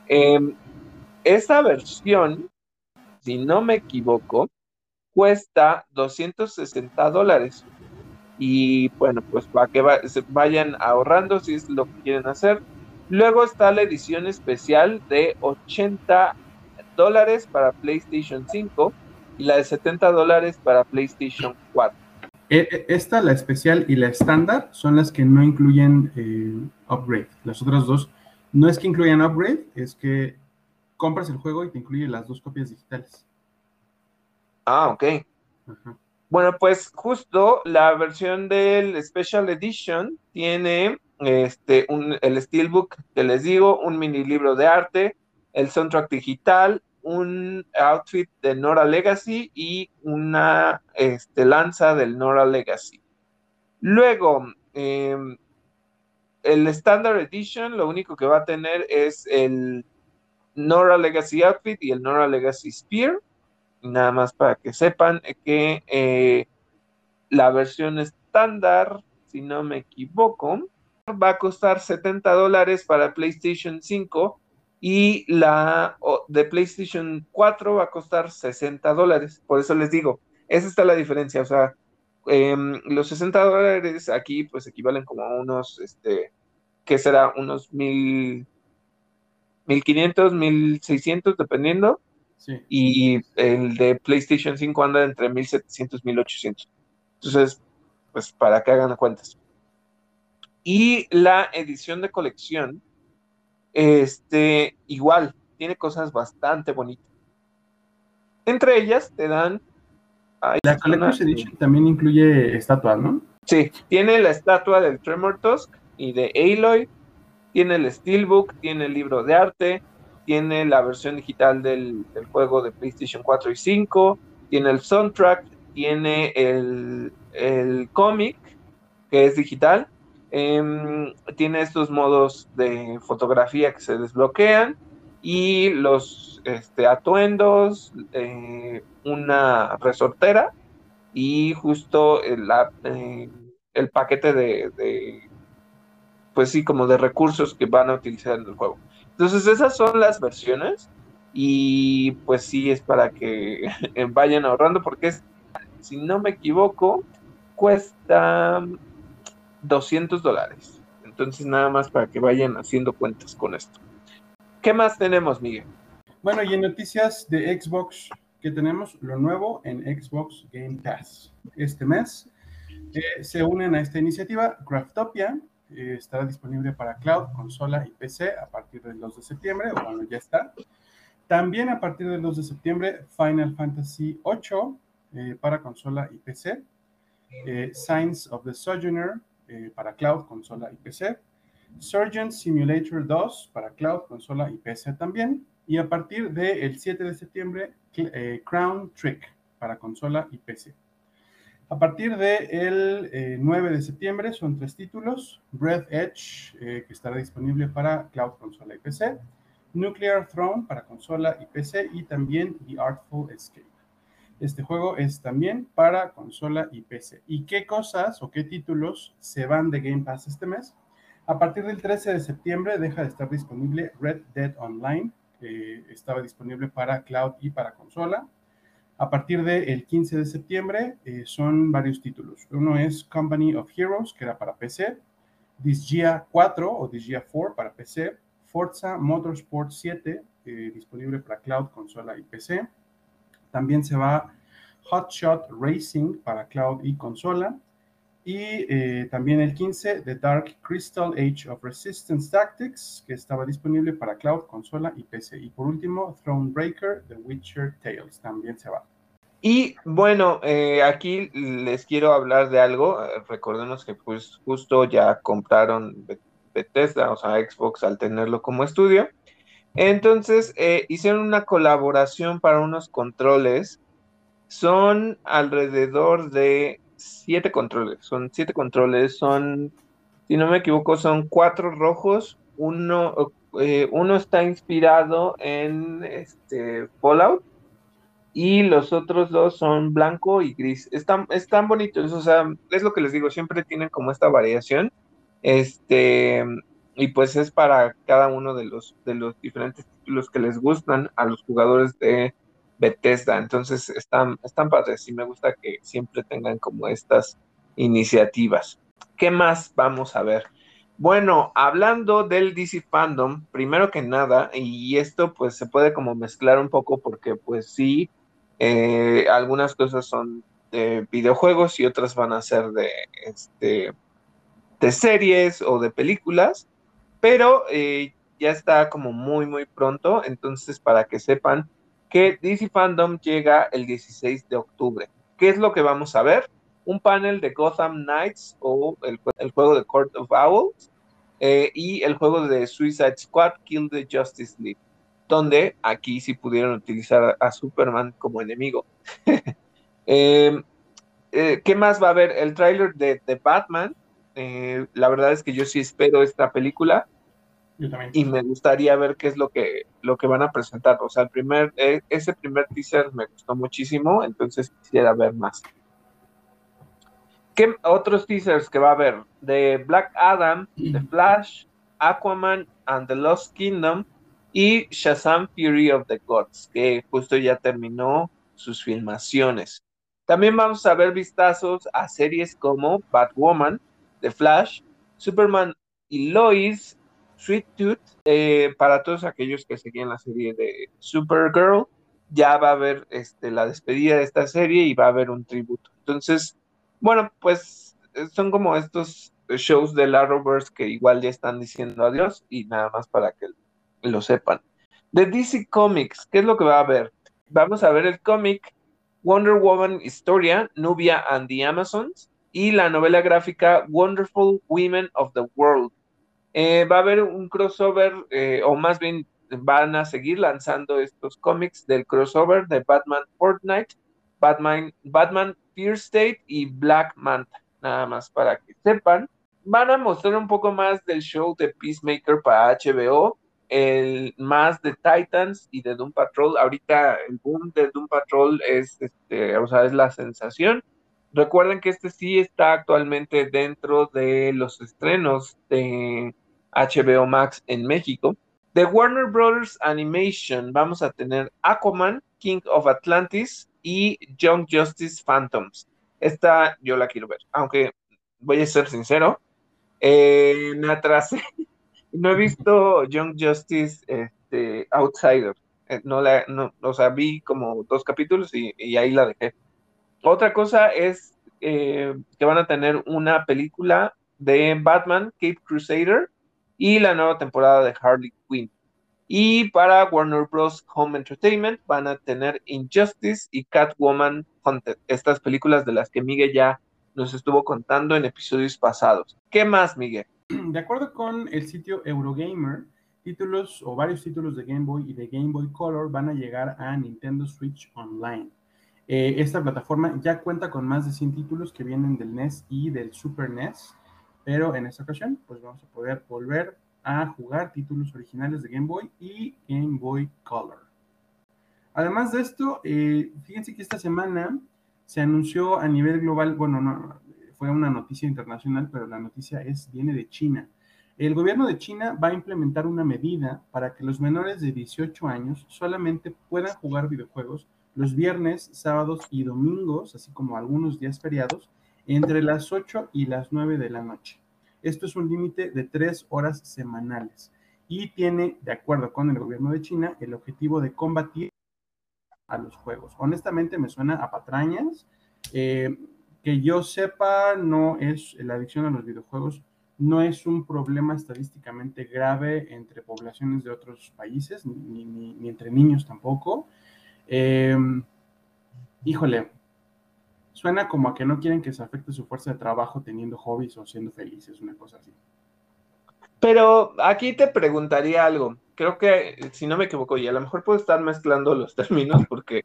Em, esta versión, si no me equivoco, cuesta 260 dólares. Y bueno, pues para que vayan ahorrando si es lo que quieren hacer. Luego está la edición especial de 80 dólares para PlayStation 5 y la de 70 dólares para PlayStation 4. E, e, esta, la especial y la estándar, son las que no incluyen eh, upgrade. Las otras dos no es que incluyan upgrade, es que compras el juego y te incluye las dos copias digitales. Ah, ok. Bueno, pues justo la versión del Special Edition tiene este, un, el Steelbook que les digo, un mini libro de arte, el soundtrack digital, un outfit de Nora Legacy y una este, lanza del Nora Legacy. Luego, em, el Standard Edition lo único que va a tener es el Nora Legacy Outfit y el Nora Legacy Spear. Nada más para que sepan que eh, la versión estándar, si no me equivoco, va a costar 70 dólares para PlayStation 5 y la de PlayStation 4 va a costar 60 dólares. Por eso les digo, esa está la diferencia. O sea, em, los 60 dólares aquí pues equivalen como a unos, este, ¿qué será? Unos mil, 1500, 1600 dependiendo. Y el de PlayStation 5 anda entre 1700 y 1800. Entonces, pues para que hagan cuentas. Y la edición de colección, este, igual, tiene cosas bastante bonitas. Entre ellas te dan... la Collector's Edition también incluye estatuas, ¿no? Sí, tiene la estatua del Tremor Tusk y de Aloy, tiene el Steelbook, tiene el libro de arte, tiene la versión digital del, juego de PlayStation 4 y 5, tiene el soundtrack, tiene el, el cómic, que es digital, Em, tiene estos modos de fotografía que se desbloquean y los este, atuendos, eh, una resortera y justo el, eh, el paquete de, pues sí, como de recursos que van a utilizar en el juego. Entonces esas son las versiones y pues sí es para que vayan ahorrando porque si no me equivoco, cuesta 200 dólares. Entonces, nada más para que vayan haciendo cuentas con esto. ¿Qué más tenemos, Miguel? Bueno, y en noticias de Xbox, que tenemos lo nuevo en Xbox Game Pass. Este mes eh, se unen a esta iniciativa. Craftopia eh, estará disponible para cloud, consola y PC a partir del 2 de septiembre, bueno, ya está. También a partir del 2 de septiembre, Final Fantasy VIII eh, para consola y PC. Signs of the Sojourner eh, para cloud, consola y PC. Surgeon Simulator 2 para cloud, consola y PC también. Y a partir del 7 de septiembre, eh, Crown Trick para consola y PC. A partir del de 9 eh, de septiembre son tres títulos. Breath Edge, que estará disponible para cloud, consola y PC. Nuclear Throne para consola y PC. Y también The Artful Escape. Este juego es también para consola y PC. ¿Y qué cosas o qué títulos se van de Game Pass este mes? A partir del 13 de septiembre deja de estar disponible Red Dead Online, eh, estaba disponible para cloud y para consola. A partir del 15 de septiembre eh, son varios títulos. Uno es Company of Heroes, que era para PC, Disgaea 4 o Disgaea 4 para PC, Forza Motorsport 7, eh, disponible para cloud, consola y PC. También se va Hotshot Racing para cloud y consola. Y eh, también el 15 The Dark Crystal Age of Resistance Tactics, que estaba disponible para cloud, consola y PC. Y por último, Thronebreaker, The Witcher Tales, también se va. Y bueno, eh, aquí les quiero hablar de algo. Recordemos que pues justo ya compraron Bethesda, o sea, Xbox al tenerlo como estudio. Entonces eh, hicieron una colaboración para unos controles. Son alrededor de siete controles. Son siete controles. Son, si no me equivoco, son cuatro rojos. Uno, eh, uno está inspirado en este Fallout y los otros dos son blanco y gris. Están, están bonitos, o sea, es lo que les digo, siempre tienen como esta variación. Este, y pues es para cada uno de los, de los diferentes títulos que les gustan a los jugadores de Bethesda. Entonces están, están padres y me gusta que siempre tengan como estas iniciativas. ¿Qué más vamos a ver? Bueno, hablando del DC Fandom, primero que nada, y esto pues se puede como mezclar un poco porque pues sí, eh, algunas cosas son de videojuegos y otras van a ser de, este, de series o de películas, pero eh, ya está como muy, muy pronto, entonces para que sepan que DC Fandom llega el 16 de octubre. ¿Qué es lo que vamos a ver? Un panel de Gotham Knights o el, juego de Court of Owls eh, y el juego de Suicide Squad Kill the Justice League donde aquí sí pudieron utilizar a, Superman como enemigo. Em, eh, ¿Qué más va a haber? El tráiler de, Batman. Eh, la verdad es que yo sí espero esta película. Y me gustaría ver qué es lo que, lo que van a presentar. O sea, el primer, e, ese primer teaser me gustó muchísimo, entonces quisiera ver más. ¿Qué otros teasers que va a haber? De Black Adam, The Flash, Aquaman and the Lost Kingdom, y Shazam Fury of the Gods, que justo ya terminó sus filmaciones. También vamos a ver vistazos a series como Batwoman, The Flash, Superman y Lois, Sweet Tooth, eh, para todos aquellos que seguían la serie de Supergirl, ya va a haber este, la despedida de esta serie y va a haber un tributo. Entonces, bueno, pues eh, son como estos shows de Arrowverse que igual ya están diciendo adiós y nada más para que lo sepan. De DC Comics, ¿qué es lo que va a haber? Vamos a ver el cómic Wonder Woman Historia, Nubia and the Amazons y la novela gráfica Wonderful Women of the World. Eh, va a haber un crossover, eh, o más bien van a seguir lanzando estos cómics del crossover de Batman Fortnite, Batman, Batman Fear State y Black Manta, nada más para que sepan. Van a mostrar un poco más del show de Peacemaker para HBO, el más de Titans y de Doom Patrol. Ahorita el boom de Doom Patrol es, este, o sea, es la sensación. Recuerden que este sí está actualmente dentro de los estrenos de HBO Max en México. De Warner Brothers Animation vamos a tener Aquaman, King of Atlantis y Young Justice Phantoms. Esta yo la quiero ver, aunque voy a ser sincero, eh, me atrasé no he visto Young Justice este, Outsider. Eh, no la, no, o sea, vi como dos capítulos y, ahí la dejé. Otra cosa es eh, que van a tener una película de Batman, Cape Crusader, y la nueva temporada de Harley Quinn. Y para Warner Bros. Home Entertainment van a tener Injustice y Catwoman Hunted, estas películas de las que Miguel ya nos estuvo contando en episodios pasados. ¿Qué más, Miguel? De acuerdo con el sitio Eurogamer, títulos o varios títulos de Game Boy y de Game Boy Color van a llegar a Nintendo Switch Online. Eh, esta plataforma ya cuenta con más de 100 títulos que vienen del NES y del Super NES, pero en esta ocasión pues vamos a poder volver a jugar títulos originales de Game Boy y Game Boy Color. Además de esto, eh, fíjense que esta semana se anunció a nivel global, bueno, no, fue una noticia internacional, pero la noticia es, viene de China. El gobierno de China va a implementar una medida para que los menores de 18 años solamente puedan jugar videojuegos los viernes, sábados y domingos, así como algunos días feriados, entre las 8 y las 9 de la noche. Esto es un límite de tres horas semanales y tiene, de acuerdo con el gobierno de China, el objetivo de combatir a los juegos. Honestamente me suena a patrañas. Eh, que yo sepa, no es la adicción a los videojuegos, no es un problema estadísticamente grave entre poblaciones de otros países, ni, entre niños tampoco. Em, híjole, suena como a que no quieren que se afecte su fuerza de trabajo teniendo hobbies o siendo felices, una cosa así. Pero aquí te preguntaría algo. Creo que, si no me equivoco, y a lo mejor puedo estar mezclando los términos porque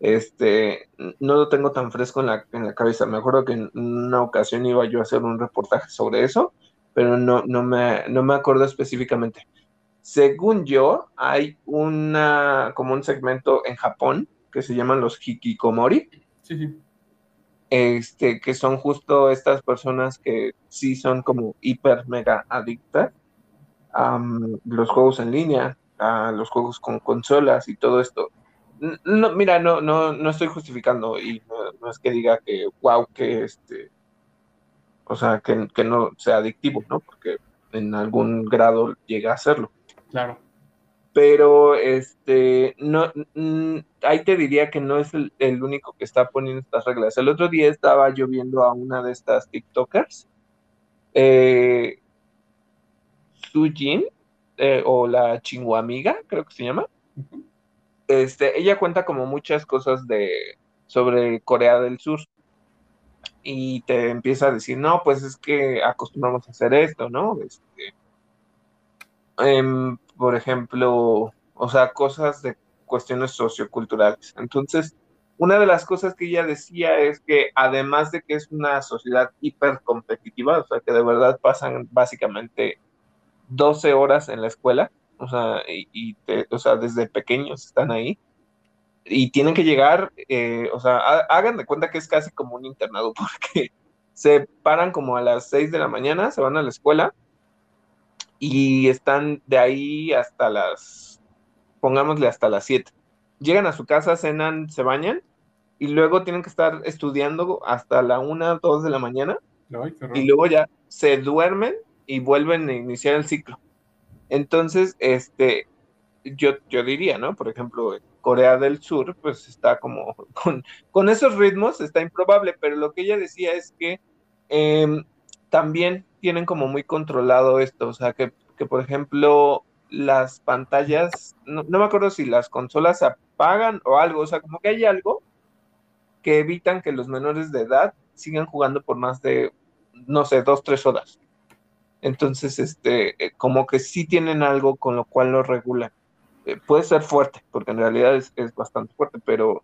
este, no lo tengo tan fresco en la, en la cabeza. Me acuerdo que en una ocasión iba yo a hacer un reportaje sobre eso, pero no, no, me, no me acuerdo específicamente. Según yo, hay una, como un segmento en Japón que se llaman los hikikomori. Sí, sí. Este, que son justo estas personas que sí son como hiper mega adictas a los juegos en línea, a los juegos con consolas y todo esto. No, mira, no, no, no estoy justificando y no, es que diga que, wow, que este, o sea, que, que, no sea adictivo, ¿no? Porque en algún grado llega a serlo. Claro. Pero, este, no, ahí te diría que no es el, único que está poniendo estas reglas. El otro día estaba yo viendo a una de estas TikTokers, eh, Sujin, eh, o la Chinguamiga, creo que se llama este, ella cuenta como muchas cosas de sobre Corea del Sur y te empieza a decir, no, pues es que acostumbramos a hacer esto, ¿no? Este, em, por ejemplo, o sea, cosas de cuestiones socioculturales. Entonces, una de las cosas que ella decía es que además de que es una sociedad hiper competitiva, o sea, que de verdad pasan básicamente 12 horas en la escuela, o sea, y, o sea, desde pequeños están ahí y tienen que llegar, eh, o sea, hagan de cuenta que es casi como un internado porque se paran como a las 6 de la mañana, se van a la escuela y están de ahí hasta las, pongámosle hasta las 7. Llegan a su casa, cenan, se bañan y luego tienen que estar estudiando hasta la 1, 2 de la mañana y luego ya se duermen y vuelven a iniciar el ciclo. Entonces, este, yo, yo diría, ¿no? Por ejemplo, Corea del Sur, pues está como con, esos ritmos, está improbable, pero lo que ella decía es que em, también tienen como muy controlado esto, o sea, que, por ejemplo, las pantallas, no, no, me acuerdo si las consolas se apagan o algo, o sea, como que hay algo que evitan que los menores de edad sigan jugando por más de, no sé, dos, tres horas. Entonces, este, eh, como que sí tienen algo con lo cual lo regulan. Eh, puede ser fuerte, porque en realidad es, bastante fuerte, pero,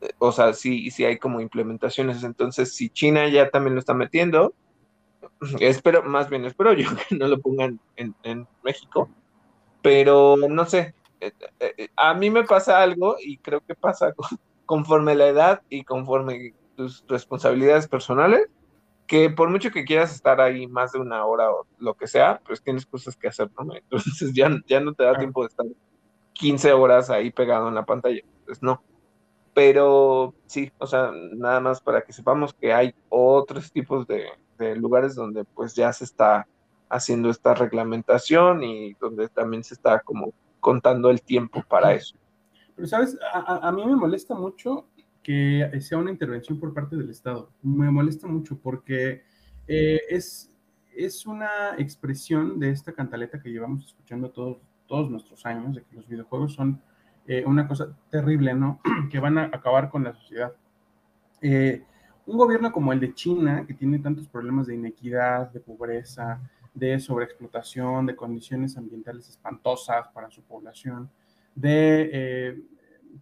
eh, o sea, sí, sí hay como implementaciones. Entonces, si China ya también lo está metiendo, espero, más bien espero yo que no lo pongan en, México, pero no sé, a mí me pasa algo y creo que pasa conforme la edad y conforme tus responsabilidades personales, que por mucho que quieras estar ahí más de una hora o lo que sea, pues tienes cosas que hacer, ¿no? Entonces ya, ya no te da tiempo de estar 15 horas ahí pegado en la pantalla, pues no. Pero sí, o sea, nada más para que sepamos que hay otros tipos de, lugares donde pues ya se está haciendo esta reglamentación y donde también se está como contando el tiempo para eso. Pero, ¿sabes? A, a mí me molesta mucho que sea una intervención por parte del Estado. Me molesta mucho porque eh, es, es una expresión de esta cantaleta que llevamos escuchando todos, todos nuestros años, de que los videojuegos son eh, una cosa terrible, ¿no? que van a acabar con la sociedad. Eh, un gobierno como el de China, que tiene tantos problemas de inequidad, de pobreza, de sobreexplotación, de condiciones ambientales espantosas para su población, de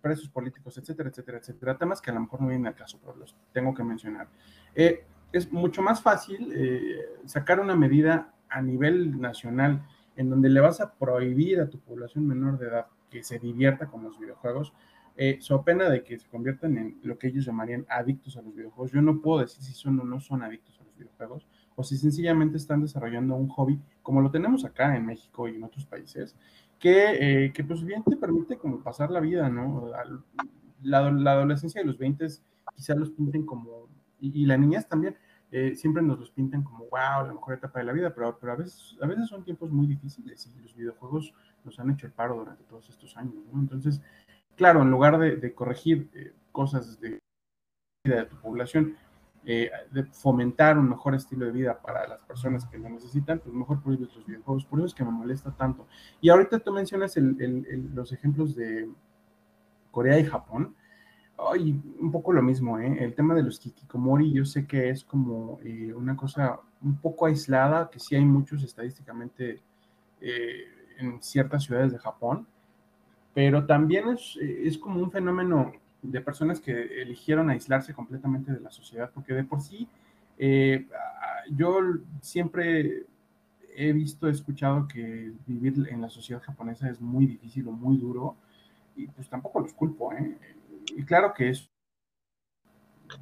presos políticos, etcétera, etcétera, etcétera. Temas que a lo mejor no vienen al caso, pero los tengo que mencionar. Eh, es mucho más fácil eh, sacar una medida a nivel nacional en donde le vas a prohibir a tu población menor de edad que se divierta con los videojuegos, eh, pena de que se conviertan en lo que ellos llamarían adictos a los videojuegos. Yo no puedo decir si son o no son adictos a los videojuegos. o si sencillamente están desarrollando un hobby, como lo tenemos acá en México y en otros países, que, eh, que pues bien te permite como pasar la vida, ¿no? La, la adolescencia de los 20 quizás los pinten como, y, la niñez también, eh, siempre nos los pintan como, wow, la mejor etapa de la vida, pero, pero a, veces, a veces son tiempos muy difíciles y los videojuegos nos han hecho el paro durante todos estos años, ¿no? Entonces, claro, en lugar de, corregir eh, cosas de vida de tu población, eh, de fomentar un mejor estilo de vida para las personas que lo necesitan, pues mejor prohíbes los videojuegos. Por eso es que me molesta tanto. Y ahorita tú mencionas los ejemplos de Corea y Japón. Ay, un poco lo mismo, ¿eh? El tema de los kikikomori, yo sé que es como eh, una cosa un poco aislada, que sí hay muchos estadísticamente en ciertas ciudades de Japón, pero también es, es como un fenómeno de personas que eligieron aislarse completamente de la sociedad, porque de por sí eh, yo siempre he visto, he escuchado que vivir en la sociedad japonesa es muy difícil o muy duro, y pues tampoco los culpo, ¿eh? Y claro que es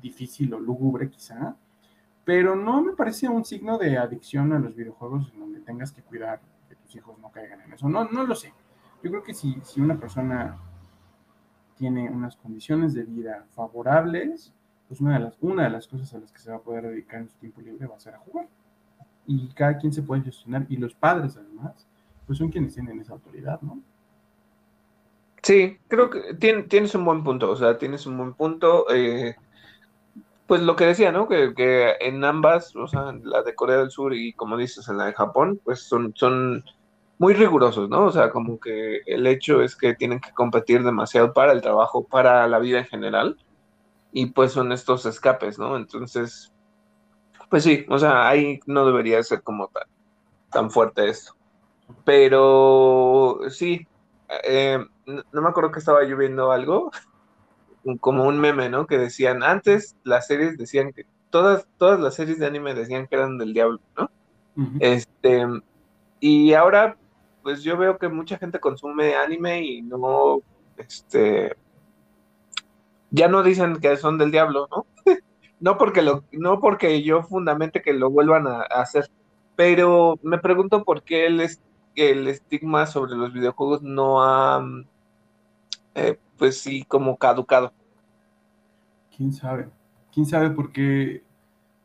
difícil o lúgubre quizá, pero no me parece un signo de adicción a los videojuegos en donde tengas que cuidar que tus hijos no caigan en eso. No, no lo sé. Yo creo que si, si una persona tiene unas condiciones de vida favorables, pues una de, las, una de las cosas a las que se va a poder dedicar en su tiempo libre va a ser a jugar. Y cada quien se puede gestionar, y los padres además, pues son quienes tienen esa autoridad, ¿no? Sí, creo que tienes un buen punto, o sea, tienes un buen punto. Eh, pues lo que decía, ¿no? Que, que, en ambas, o sea, la de Corea del Sur y como dices, en la de Japón, pues son, son muy rigurosos, ¿no? O sea, como que el hecho es que tienen que competir demasiado para el trabajo, para la vida en general, y pues son estos escapes, ¿no? Entonces, pues sí, o sea, ahí no debería ser como tan, tan fuerte esto. Pero sí, eh, no, me acuerdo que estaba lloviendo algo, como un meme, ¿no? Que decían, antes las series decían que, todas, todas las series de anime decían que eran del diablo, ¿no? Este, y ahora pues yo veo que mucha gente consume anime y no, este, ya no dicen que son del diablo, ¿no? no porque lo, no porque yo fundamente que lo vuelvan a, hacer, pero me pregunto por qué el, estigma sobre los videojuegos no ha, eh, pues sí, como caducado. ¿Quién sabe? ¿Quién sabe? Porque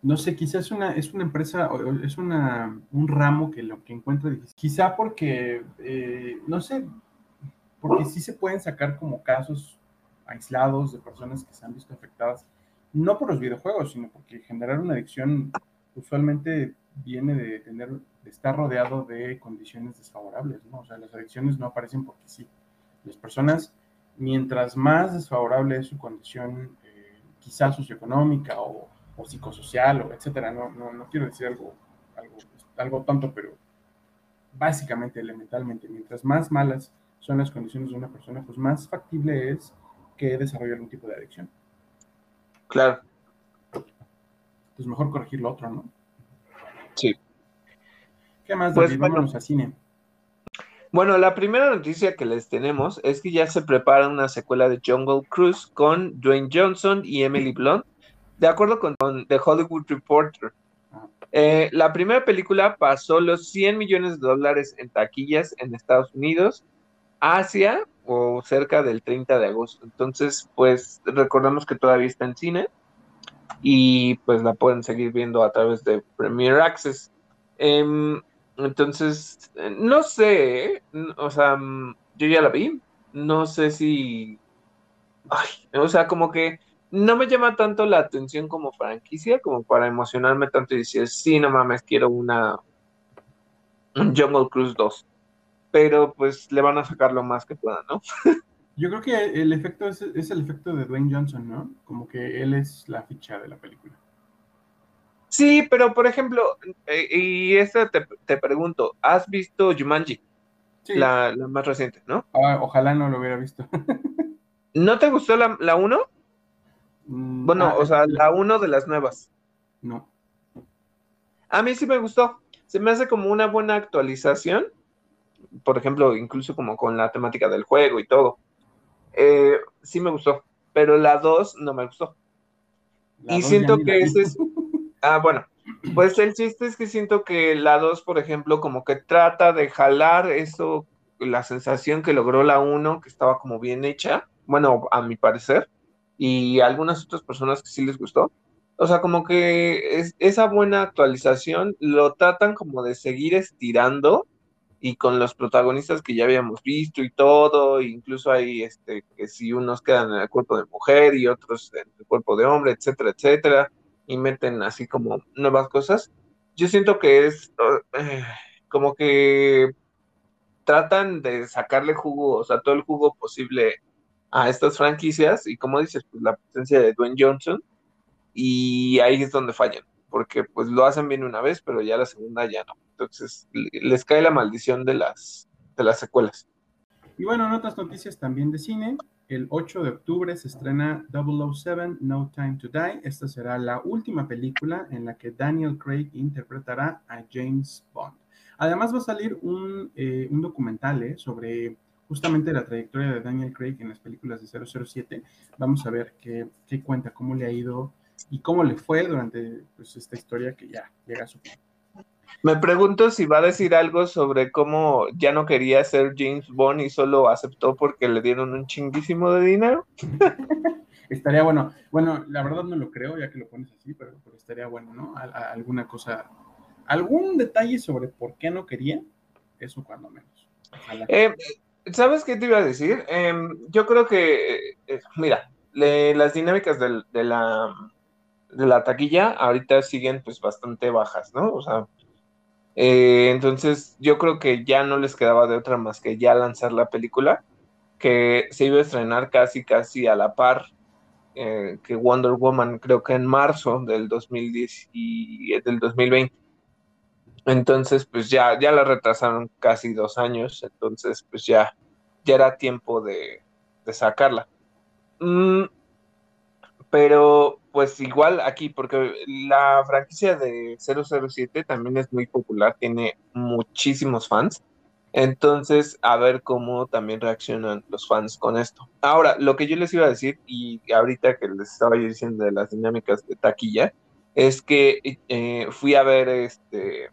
no sé, quizás es una, es una empresa, es una, un ramo que lo que encuentra difícil. Quizá porque, eh, no sé, porque sí se pueden sacar como casos aislados de personas que se han visto afectadas, no por los videojuegos, sino porque generar una adicción usualmente viene de tener, de estar rodeado de condiciones desfavorables, ¿no? O sea, las adicciones no aparecen porque sí. Las personas, mientras más desfavorable es su condición, eh, quizás socioeconómica o o psicosocial o etcétera. No, no, no quiero decir algo, algo, algo tonto, pero básicamente, elementalmente, mientras más malas son las condiciones de una persona, pues más factible es que desarrolle algún tipo de adicción. Claro. Pues mejor corregir lo otro, ¿no? Sí. ¿Qué más? Pues, Vámonos a cine. Bueno, la primera noticia que les tenemos es que ya se prepara una secuela de Jungle Cruise con Dwayne Johnson y Emily Blunt de acuerdo con, The Hollywood Reporter, eh, la primera película pasó los 100 millones de dólares en taquillas en Estados Unidos, Asia o cerca del 30 de agosto. Entonces, pues recordamos que todavía está en cine y pues la pueden seguir viendo a través de Premier Access. Em, entonces, no sé, o sea, yo ya la vi, no sé si... O sea, como que no me llama tanto la atención como franquicia, como para emocionarme tanto y decir, sí, no mames, quiero una un Jungle Cruise 2. Pero pues le van a sacar lo más que puedan, ¿no? Yo creo que el efecto es, el efecto de Dwayne Johnson, ¿no? Como que él es la ficha de la película. Sí, pero por ejemplo, eh, y esta te, pregunto, ¿has visto Jumanji? Sí. La, más reciente, ¿no? Ah, ojalá no lo hubiera visto. ¿No te gustó la 1? Mm, bueno, ah, o sea, la uno de las nuevas. No. A mí sí me gustó. Se me hace como una buena actualización. Por ejemplo, incluso como con la temática del juego y todo. Eh, sí me gustó. Pero la 2 no me gustó. y siento que ese es. Ah, bueno. Pues el chiste es que siento que la 2, por ejemplo, como que trata de jalar eso, la sensación que logró la 1, que estaba como bien hecha, bueno, a mi parecer, y algunas otras personas que sí les gustó. O sea, como que es, esa buena actualización lo tratan como de seguir estirando y con los protagonistas que ya habíamos visto y todo, incluso hay este, que si unos quedan en el cuerpo de mujer y otros en el cuerpo de hombre, etcétera, etcétera, y meten así como nuevas cosas. Yo siento que es eh, como que tratan de sacarle jugo, o sea, todo el jugo posible a estas franquicias y como dices, pues la presencia de Dwayne Johnson y ahí es donde fallan, porque pues lo hacen bien una vez, pero ya la segunda ya no. Entonces les cae la maldición de las, de las secuelas. Y bueno, en otras noticias también de cine, el 8 de octubre se estrena 007 No Time to Die. Esta será la última película en la que Daniel Craig interpretará a James Bond. Además va a salir un, eh, documental eh, sobre justamente la trayectoria de Daniel Craig en las películas de 007. Vamos a ver qué, qué cuenta, cómo le ha ido y cómo le fue durante pues, esta historia que ya llega a su fin. Me pregunto si va a decir algo sobre cómo ya no quería ser James Bond y solo aceptó porque le dieron un chinguísimo de dinero. estaría bueno. Bueno, la verdad no lo creo, ya que lo pones así, pero, estaría bueno, ¿no? alguna cosa, algún detalle sobre por qué no quería, eso cuando menos. Eh, ¿Sabes qué te iba a decir? Em, yo creo que, eh, mira, las dinámicas de, la, de la taquilla ahorita siguen pues bastante bajas, ¿no? O sea, eh, entonces yo creo que ya no les quedaba de otra más que ya lanzar la película, que se iba a estrenar casi casi a la par eh, que Wonder Woman, creo que en marzo del 2010 y del 2020. Entonces, pues ya, ya la retrasaron casi dos años, entonces pues ya, ya era tiempo de, sacarla. Mm, pero pues igual aquí, porque la franquicia de 007 también es muy popular, tiene muchísimos fans. Entonces, a ver cómo también reaccionan los fans con esto. Ahora, lo que yo les iba a decir, y ahorita que les estaba yo diciendo de las dinámicas de taquilla, es que eh, fui a ver este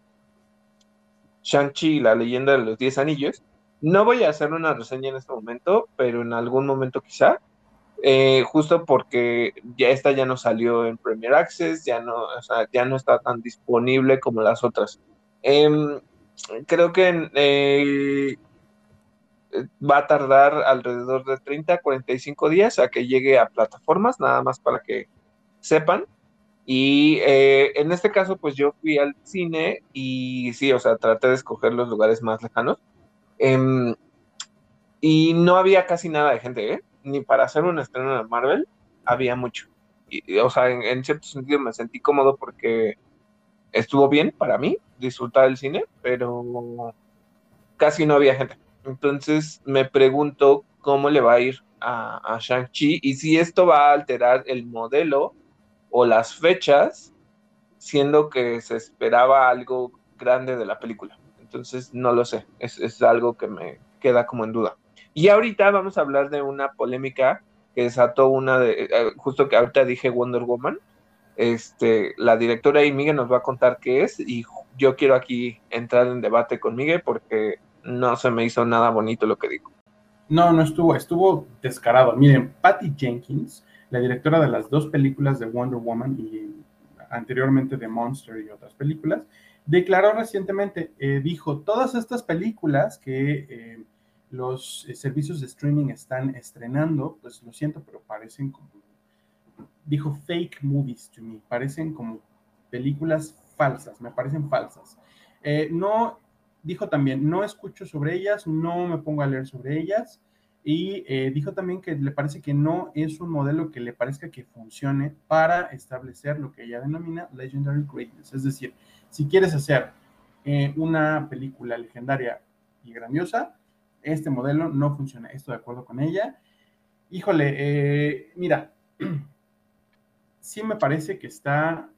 Shang-Chi, la leyenda de los 10 anillos. No voy a hacer una reseña en este momento, pero en algún momento quizá eh, justo porque ya esta ya no salió en Premier Access, ya no, ya no está tan disponible como las otras. Em, creo que eh, va a tardar alrededor de 30 45 días a que llegue a plataformas, nada más para que sepan. Y eh, en este caso, pues yo fui al cine y sí, o sea, traté de escoger los lugares más lejanos. Em, y no había casi nada de gente, ¿eh? ni para hacer un estreno de Marvel había mucho. Y, o sea, en, cierto sentido me sentí cómodo porque estuvo bien para mí disfrutar del cine, pero casi no había gente. Entonces me pregunto cómo le va a ir a, a Shang-Chi y si esto va a alterar el modelo o las fechas, siendo que se esperaba algo grande de la película. Entonces no lo sé, es, es algo que me queda como en duda. Y ahorita vamos a hablar de una polémica que desató una de, eh, justo que ahorita dije Wonder Woman, este, la directora y Miguel nos va a contar qué es y yo quiero aquí entrar en debate con Miguel porque no se me hizo nada bonito lo que dijo. No, no estuvo, estuvo descarado. Miren, Patty Jenkins, la directora de las dos películas de Wonder Woman y anteriormente de Monster y otras películas, declaró recientemente, eh, dijo, todas estas películas que eh, los eh, servicios de streaming están estrenando, pues lo siento, pero parecen como, dijo fake movies to me, parecen como películas falsas, me parecen falsas. Eh, no, dijo también, no escucho sobre ellas, no me pongo a leer sobre ellas. Y eh, dijo también que le parece que no es un modelo que le parezca que funcione para establecer lo que ella denomina legendary greatness. Es decir, si quieres hacer una película legendaria y grandiosa, este modelo no funciona. Estoy de acuerdo con ella. Híjole, eh, mira, sí me parece que está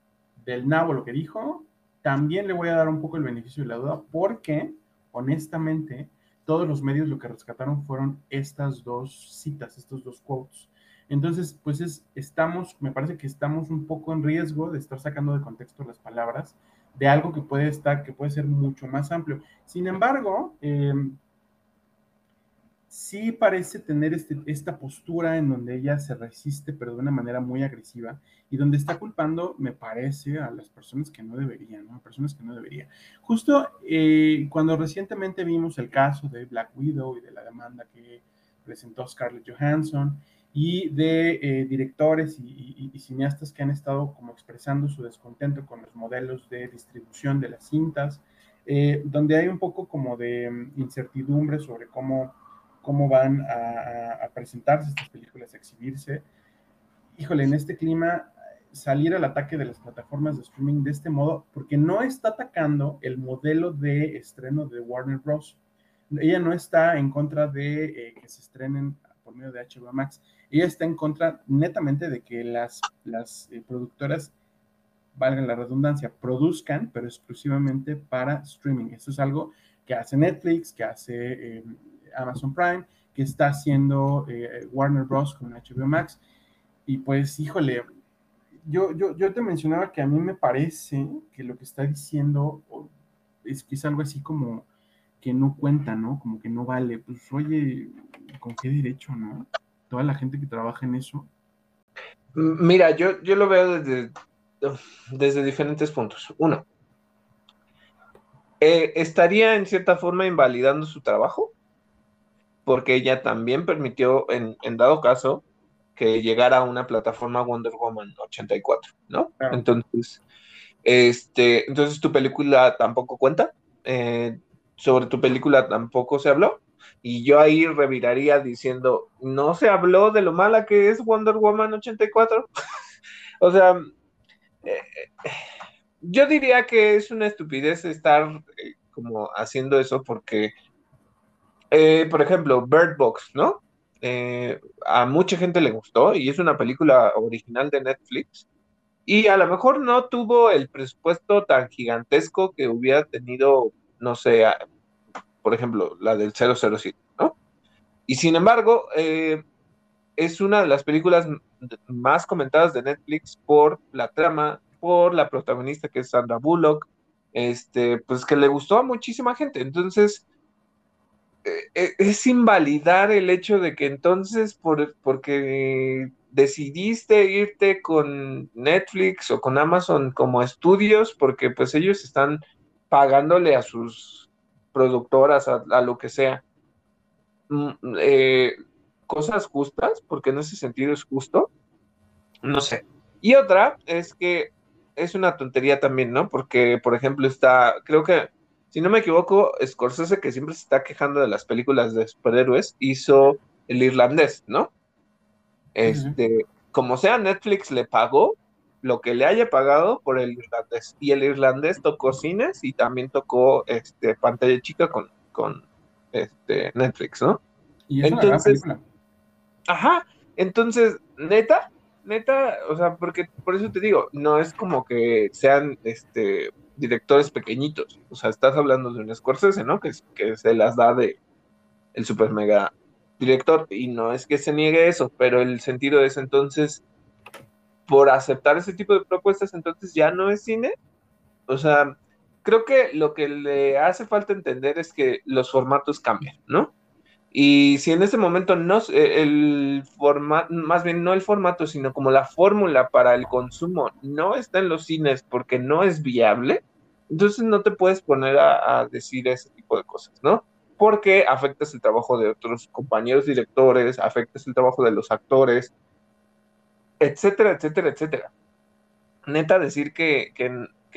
del nabo lo que dijo. También le voy a dar un poco el beneficio de la duda porque, honestamente, todos los medios lo que rescataron fueron estas dos citas, estos dos quotes. Entonces, pues es, estamos, me parece que estamos un poco en riesgo de estar sacando de contexto las palabras de algo que puede estar, que puede ser mucho más amplio. Sin embargo, em, sí parece tener este, esta postura en donde ella se resiste, pero de una manera muy agresiva, y donde está culpando, me parece, a las personas que no deberían, ¿no? A personas que no deberían. Justo eh, cuando recientemente vimos el caso de Black Widow y de la demanda que presentó Scarlett Johansson, y de eh, directores y, cineastas que han estado como expresando su descontento con los modelos de distribución de las cintas, eh, donde hay un poco como de mm, incertidumbre sobre cómo, cómo van a, presentarse estas películas, a exhibirse. Híjole, en este clima, salir al ataque de las plataformas de streaming de este modo, porque no está atacando el modelo de estreno de Warner Bros. Ella no está en contra de eh, que se estrenen por medio de HBO Max ella está en contra netamente de que las, las eh, productoras, valgan la redundancia, produzcan, pero exclusivamente para streaming. Eso es algo que hace Netflix, que hace eh, Amazon Prime, que está haciendo eh, Warner Bros. con HBO Max. Y pues, híjole, yo, yo, yo te mencionaba que a mí me parece que lo que está diciendo es que es algo así como que no cuenta, ¿no? Como que no vale. Pues, oye, ¿con qué derecho, no? toda la gente que trabaja en eso? Mira, yo, yo lo veo desde, desde diferentes puntos. Uno, eh, estaría en cierta forma invalidando su trabajo, porque ella también permitió, en, dado caso, que llegara a una plataforma Wonder Woman 84, ¿no? Entonces, este, entonces tu película tampoco cuenta, eh, sobre tu película tampoco se habló, y yo ahí reviraría diciendo, ¿no se habló de lo mala que es Wonder Woman 84? o sea, eh, yo diría que es una estupidez estar eh, como haciendo eso porque, eh, por ejemplo, Bird Box, ¿no? a mucha gente le gustó y es una película original de Netflix. Y a lo mejor no tuvo el presupuesto tan gigantesco que hubiera tenido, no sé, por ejemplo, la del 007, ¿no? Y sin embargo, eh, es una de las películas más comentadas de Netflix por la trama, por la protagonista que es Sandra Bullock, este, pues que le gustó a muchísima gente. Entonces, eh, eh, es invalidar el hecho de que entonces, por, porque decidiste irte con Netflix o con Amazon como estudios, porque pues ellos están pagándole a sus productoras, a, lo que sea. Mm, eh, cosas justas, porque en ese sentido es justo, no sé. Y otra es que es una tontería también, ¿no? Porque, por ejemplo, está, creo que, si no me equivoco, Scorsese, que siempre se está quejando de las películas de superhéroes, hizo El Irlandés, ¿no? Este, como sea, Netflix le pagó lo que le haya pagado por el irlandés. Y el irlandés tocó cines y también tocó este, pantalla chica con, con este, Netflix, ¿no? Y entonces, ajá, entonces, neta, neta, o sea, porque por eso te digo, no es como que sean este directores pequeñitos, o sea, estás hablando de un Scorsese, ¿no? Que, se las da de el super mega director, y no es que se niegue eso, pero el sentido es entonces, por aceptar ese tipo de propuestas, entonces ya no es cine. O sea, creo que lo que le hace falta entender es que los formatos cambian, ¿no? Y si en este momento no eh, el formato, más bien no el formato, sino como la fórmula para el consumo no está en los cines porque no es viable, entonces no te puedes poner a, decir ese tipo de cosas, ¿no? Porque afectas el trabajo de otros compañeros directores, afectas el trabajo de los actores, etcétera, etcétera, etcétera. Neta, decir que,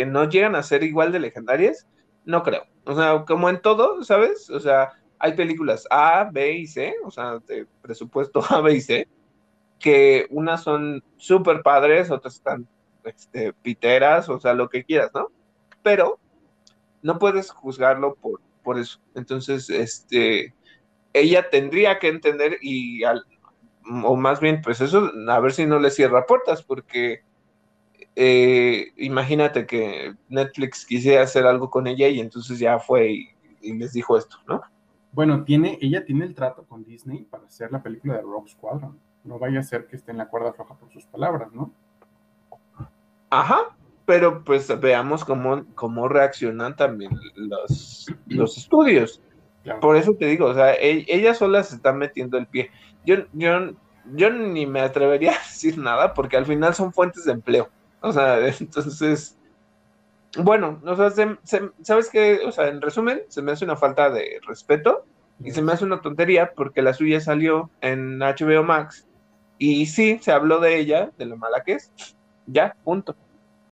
no llegan a ser igual de legendarias, no creo. O sea, como en todo, ¿sabes? O sea, hay películas A, B y C, o sea, de presupuesto A, B y C, que unas son súper padres, otras están este, piteras, o sea, lo que quieras, ¿no? Pero no puedes juzgarlo por, por eso. Entonces, este, ella tendría que entender y al, o más bien, pues eso, a ver si no le cierra puertas, porque eh, imagínate que Netflix quisiera hacer algo con ella y entonces ya fue y, les dijo esto, ¿no? Bueno, tiene, ella tiene el trato con Disney para hacer la película de Rock Squadron. no vaya a ser que esté en la cuerda floja por sus palabras, ¿no? Ajá, pero pues veamos cómo, cómo reaccionan también los, los estudios. Por eso te digo, o sea, e, ella sola se está metiendo el pie. Yo, yo, yo ni me atrevería a decir nada porque al final son fuentes de empleo. O sea, entonces, bueno, o sea, ¿sabes qué? O sea, en resumen, se me hace una falta de respeto y se me hace una tontería porque la suya salió en HBO Max y sí, se habló de ella, de lo mala que es. Ya, punto.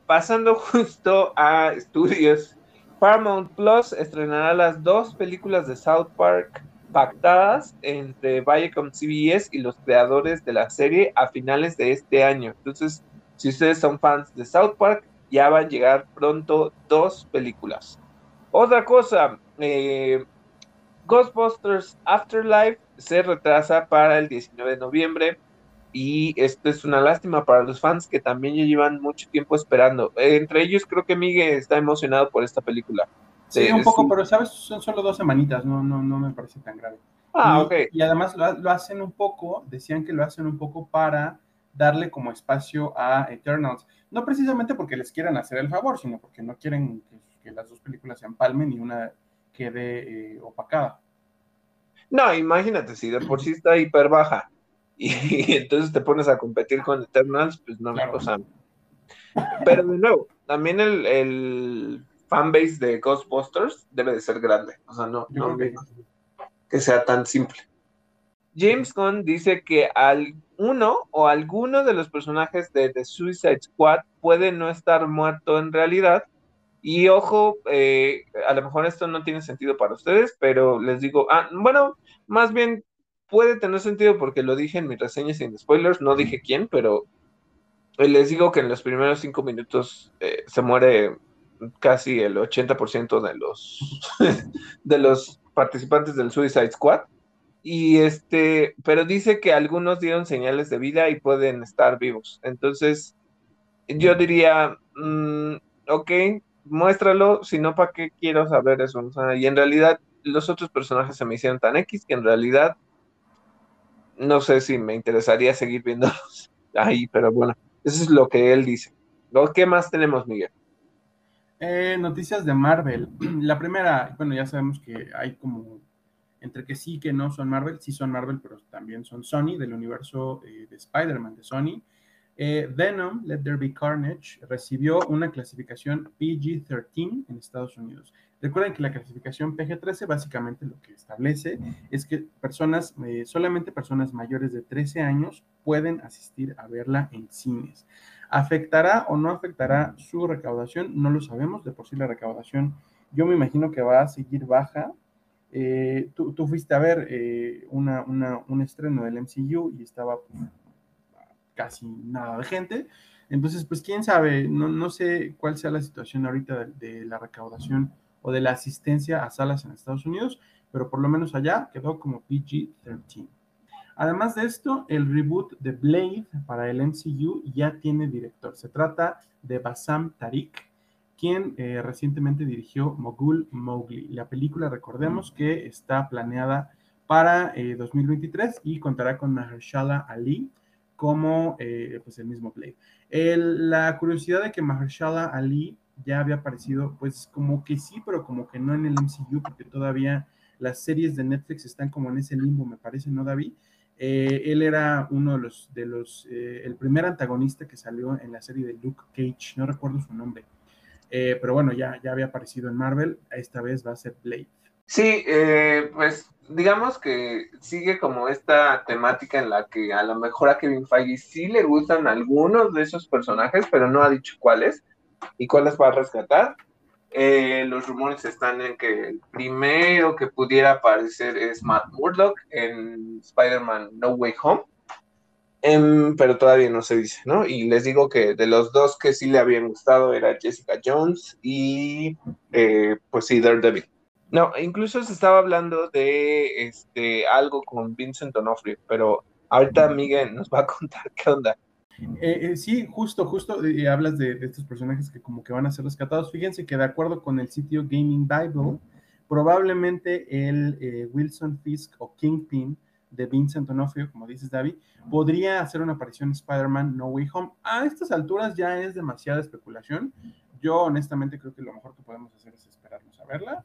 Pasando justo a estudios, Paramount Plus estrenará las dos películas de South Park pactadas entre Viacom CBS y los creadores de la serie a finales de este año. Entonces, si ustedes son fans de South Park, ya van a llegar pronto dos películas. Otra cosa, eh, Ghostbusters Afterlife se retrasa para el 19 de noviembre y esto es una lástima para los fans que también ya llevan mucho tiempo esperando. entre ellos creo que Miguel está emocionado por esta película. Sí, un poco, pero sabes, son solo dos semanitas, no, no, no me parece tan grave. Ah, y, ok. Y además lo, lo, hacen un poco, decían que lo hacen un poco para darle como espacio a Eternals. No precisamente porque les quieran hacer el favor, sino porque no quieren que, que las dos películas se empalmen y una quede eh, opacada. No, imagínate, si de por sí está hiper baja y, entonces te pones a competir con Eternals, pues no, claro. o sea. Pero de nuevo, también el, el fanbase de Ghostbusters debe de ser grande, o sea, no, no que, que sea tan simple. James Gunn dice que al uno o alguno de los personajes de The Suicide Squad puede no estar muerto en realidad. Y ojo, eh, a lo mejor esto no tiene sentido para ustedes, pero les digo, ah, bueno, más bien puede tener sentido porque lo dije en mi reseña sin spoilers, no dije quién, pero les digo que en los primeros cinco minutos eh, se muere casi el 80% de los, de los participantes del Suicide Squad. Y este, pero dice que algunos dieron señales de vida y pueden estar vivos. Entonces, yo diría, mmm, ok, muéstralo, si no, ¿para qué quiero saber eso? O sea, y en realidad, los otros personajes se me hicieron tan X que en realidad no sé si me interesaría seguir viéndolos ahí, pero bueno, eso es lo que él dice. ¿Qué más tenemos, Miguel? Eh, noticias de Marvel. La primera, bueno, ya sabemos que hay como entre que sí que no son Marvel, sí son Marvel, pero también son Sony, del universo eh, de Spider-Man de Sony. Eh, Venom, Let There Be Carnage, recibió una clasificación PG-13 en Estados Unidos. Recuerden que la clasificación PG-13 básicamente lo que establece es que personas, eh, solamente personas mayores de 13 años pueden asistir a verla en cines. ¿Afectará o no afectará su recaudación? No lo sabemos. De por sí la recaudación yo me imagino que va a seguir baja eh, tú, fuiste a ver eh, un estreno del MCU y estaba pues, casi nada de gente. Entonces, pues quién sabe, no, sé cuál sea la situación ahorita de, de, la recaudación o de la asistencia a salas en Estados Unidos, pero por lo menos allá quedó como PG-13. Además de esto, el reboot de Blade para el MCU ya tiene director. Se trata de Bassam Tariq, quien eh, recientemente dirigió Mogul Mowgli. La película, recordemos que está planeada para eh, 2023 y contará con Mahershala Ali como eh, pues el mismo Blade. El, la curiosidad de que Mahershala Ali ya había aparecido, pues como que sí, pero como que no en el MCU, porque todavía las series de Netflix están como en ese limbo, me parece, ¿no, David? Eh, él era uno de los, de los eh, el primer antagonista que salió en la serie de Luke Cage, no recuerdo su nombre. Eh, pero bueno, ya, ya había aparecido en Marvel, esta vez va a ser Blade. Sí, eh, pues digamos que sigue como esta temática en la que a lo mejor a Kevin Feige sí le gustan algunos de esos personajes, pero no ha dicho cuáles y cuáles va a rescatar. Eh, los rumores están en que el primero que pudiera aparecer es Matt Murdock en Spider-Man No Way Home. Um, pero todavía no se dice, ¿no? Y les digo que de los dos que sí le habían gustado era Jessica Jones y eh, pues sí, Daredevil. No, incluso se estaba hablando de este algo con Vincent D'Onofrio, pero ahorita Miguel nos va a contar qué onda. Eh, eh, sí, justo, justo hablas de, de, estos personajes que como que van a ser rescatados. Fíjense que de acuerdo con el sitio Gaming Bible, probablemente el Wilson Fisk o Kingpin de Vincent D'Onofrio, como dices, David, podría hacer una aparición en Spider-Man No Way Home. A estas alturas ya es demasiada especulación. Yo honestamente creo que lo mejor que podemos hacer es esperarnos a verla.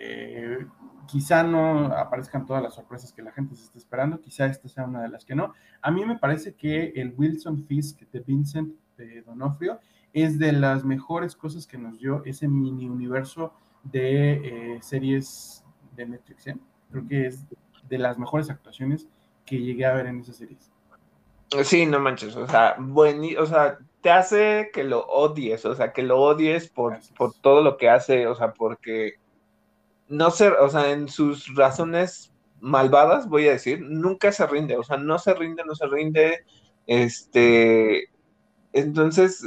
Eh, quizá no aparezcan todas las sorpresas que la gente se está esperando, quizá esta sea una de las que no. A mí me parece que el Wilson Fisk de Vincent de Donofrio es de las mejores cosas que nos dio ese mini universo de eh, series de Netflix. ¿eh? Creo que es de las mejores actuaciones que llegué a ver en esas series. Sí, no manches, o sea, buen, o sea, te hace que lo odies, o sea, que lo odies por, por todo lo que hace, o sea, porque no sé, o sea, en sus razones malvadas, voy a decir, nunca se rinde, o sea, no se rinde, no se rinde, este, entonces,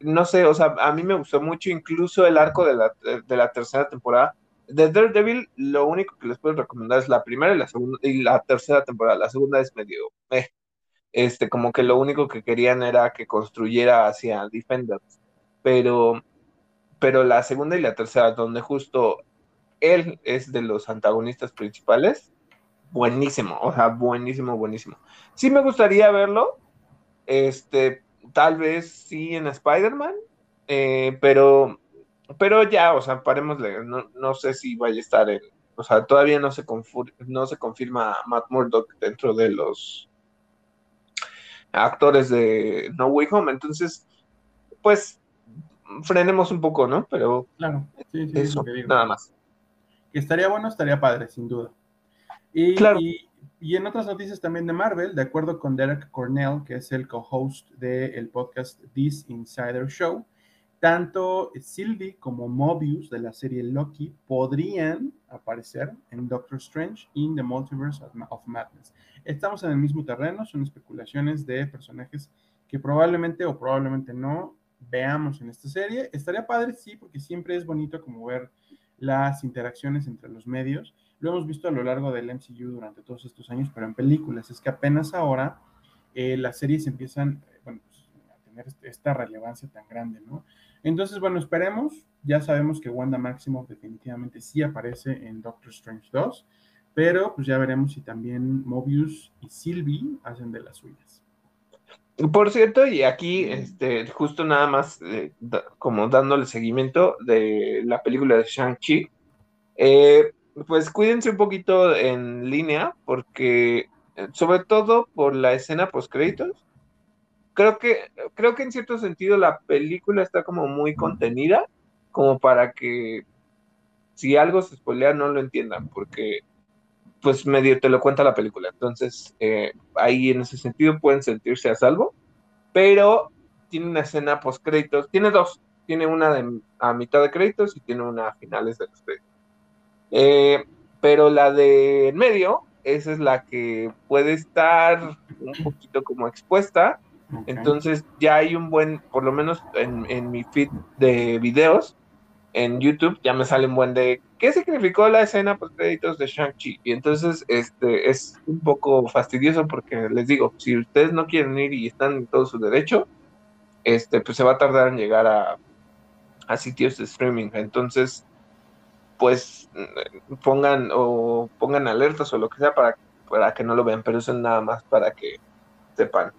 no sé, o sea, a mí me gustó mucho incluso el arco de la, de la tercera temporada. De Daredevil, lo único que les puedo recomendar es la primera y la segunda y la tercera temporada. La segunda es medio, eh, este, como que lo único que querían era que construyera hacia Defenders, pero, pero la segunda y la tercera, donde justo él es de los antagonistas principales. Buenísimo, o sea, buenísimo, buenísimo. Sí me gustaría verlo, este, tal vez sí en Spider-Man, eh, pero, pero ya, o sea, parémosle, no, no, sé si vaya a estar en, o sea, todavía no se, no se confirma Matt Murdock dentro de los actores de No Way Home, entonces, pues, frenemos un poco, ¿no? Pero claro, sí, sí, eso, nada más que estaría bueno, estaría padre, sin duda. Y, claro. y, en otras noticias también de Marvel, de acuerdo con Derek Cornell, que es el co-host del podcast This Insider Show, tanto Sylvie como Mobius de la serie Loki podrían aparecer en Doctor Strange in the Multiverse of Madness. Estamos en el mismo terreno, son especulaciones de personajes que probablemente o probablemente no veamos en esta serie. Estaría padre, sí, porque siempre es bonito como ver las interacciones entre los medios. Lo hemos visto a lo largo del MCU durante todos estos años, pero en películas. Es que apenas ahora eh, las series empiezan bueno, pues, a tener este, esta relevancia tan grande, ¿no? Entonces, bueno, esperemos. Ya sabemos que Wanda Maximoff definitivamente sí aparece en Doctor Strange 2, pero pues ya veremos si también Mobius y Sylvie hacen de las suyas. Por cierto, y aquí, este, justo nada más, eh, como dándole seguimiento de la película de Shang-Chi, eh, pues cuídense un poquito en línea, porque, eh, sobre todo por la escena post-créditos, creo que, creo que en cierto sentido la película está como muy contenida, como para que si algo se spoilea no lo entiendan, porque pues medio te lo cuenta la película. Entonces, eh, ahí en ese sentido pueden sentirse a salvo, pero tiene una escena post créditos, tiene dos, tiene una de, a mitad de créditos y tiene una a finales de los créditos. Eh, pero la de en medio, esa es la que puede estar un poquito como expuesta. Entonces ya hay un buen, por lo menos en, en mi feed de videos, en YouTube ya me sale un buen de qué significó la escena post créditos de Shang-Chi. Y entonces este es un poco fastidioso porque les digo, si ustedes no quieren ir y están en todo su derecho, este pues se va a tardar en llegar a, a sitios de streaming. Entonces, pues pongan o pongan alertas o lo que sea para, para que no lo vean, pero eso es nada más para que sepan.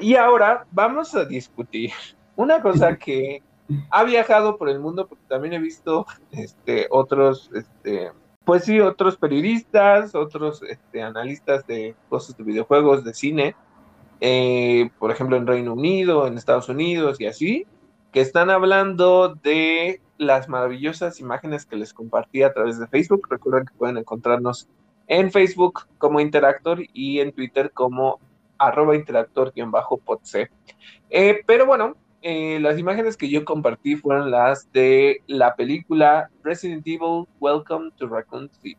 Y ahora vamos a discutir una cosa que ha viajado por el mundo porque también he visto este, otros, este, pues sí, otros periodistas, otros este, analistas de cosas de videojuegos, de cine, eh, por ejemplo en Reino Unido, en Estados Unidos y así, que están hablando de las maravillosas imágenes que les compartí a través de Facebook. Recuerden que pueden encontrarnos en Facebook como Interactor y en Twitter como arroba interactor-podc. Eh, pero bueno, eh, las imágenes que yo compartí fueron las de la película Resident Evil Welcome to Raccoon City.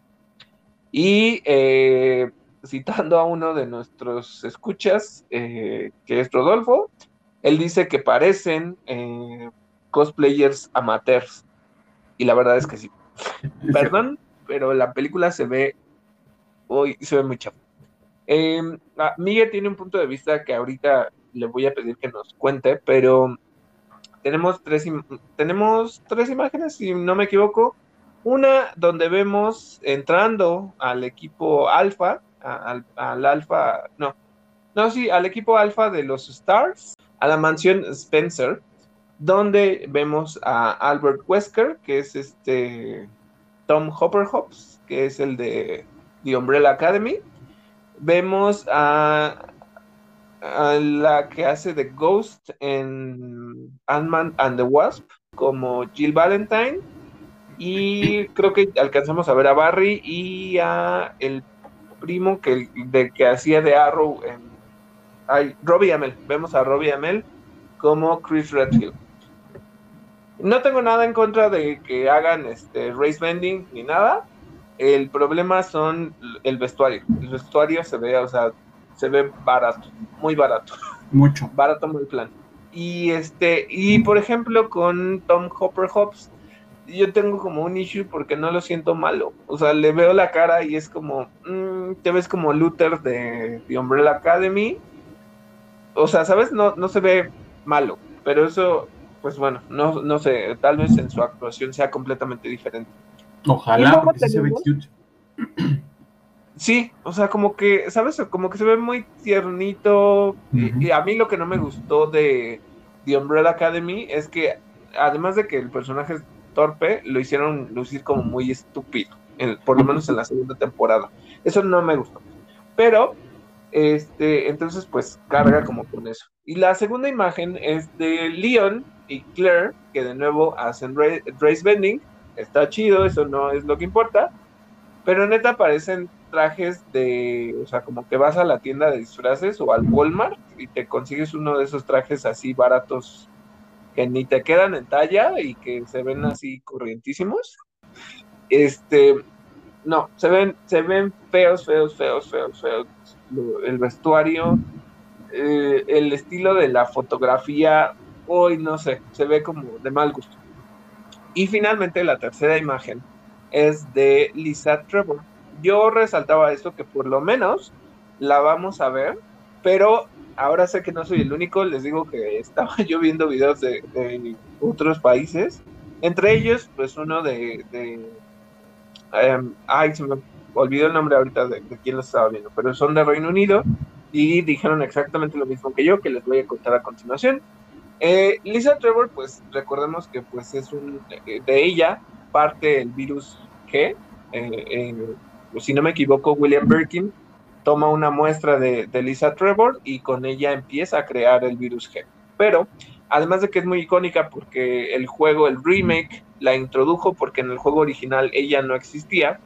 Y eh, citando a uno de nuestros escuchas, eh, que es Rodolfo, él dice que parecen cosplayers amateurs. Y la verdad es que sí. Perdón, pero la película se ve hoy se ve muy chapa. Miguel tiene un punto de vista que ahorita le voy a pedir que nos cuente, pero tenemos tres, tenemos tres imágenes, si no me equivoco. Una donde vemos entrando al equipo alfa al, al alfa, no, no, sí, al equipo alfa de los Stars, a la mansión Spencer, donde vemos a Albert Wesker, que es este Tom Hopper Hops, que es el de The Umbrella Academy. Vemos a, la que hace de Ghost en Ant-Man and the Wasp, como Jill Valentine. Y creo que alcanzamos a ver a Barry y a el primo que, de, que hacía de Arrow en ay, Robbie Amell. Vemos a Robbie Amell como Chris Redfield. No tengo nada en contra de que hagan este race bending ni nada. El problema son el vestuario. El vestuario se ve, o sea, se ve barato, muy barato. Mucho. Barato muy plan. Y este, y por ejemplo, con Tom Hopper Hobbs, yo tengo como un issue porque no lo siento malo. O sea, le veo la cara y es como, mm, te ves como Luther de The Umbrella Academy. O sea, ¿sabes? No, no se ve malo, pero eso pues bueno, no, no sé, tal vez en su actuación sea completamente diferente. Ojalá, porque se ve cute. Sí, o sea, como que, ¿sabes? Como que se ve muy tiernito. y, a mí lo que no me gustó de The Umbrella Academy es que, además de que el personaje es torpe, lo hicieron lucir como muy estúpido, por lo menos en la segunda temporada. Eso no me gustó. Pero este, entonces, pues carga como con eso. Y la segunda imagen es de Leon y Claire, que de nuevo hacen race bending. Está chido, eso no es lo que importa. Pero neta aparecen trajes de, o sea, como que vas a la tienda de disfraces o al Walmart y te consigues uno de esos trajes así baratos que ni te quedan en talla y que se ven así corrientísimos. Este, no, se ven, se ven feos, feos, feos, feos, feos el vestuario, eh, el estilo de la fotografía, hoy no sé, se ve como de mal gusto. Y finalmente la tercera imagen es de Lisa Trevor. Yo resaltaba esto que por lo menos la vamos a ver, pero ahora sé que no soy el único, les digo que estaba yo viendo videos de, otros países, entre ellos pues uno de, de em, ay, se me olvido el nombre ahorita de, quién lo estaba viendo, pero son de Reino Unido y dijeron exactamente lo mismo que yo, que les voy a contar a continuación. Eh, Lisa Trevor, pues recordemos que pues es un, eh, de ella parte el virus G, eh, si no me equivoco, William Birkin toma una muestra de, de, Lisa Trevor y con ella empieza a crear el virus G. Pero, además de que es muy icónica porque el juego, el remake, la introdujo porque en el juego original ella no existía,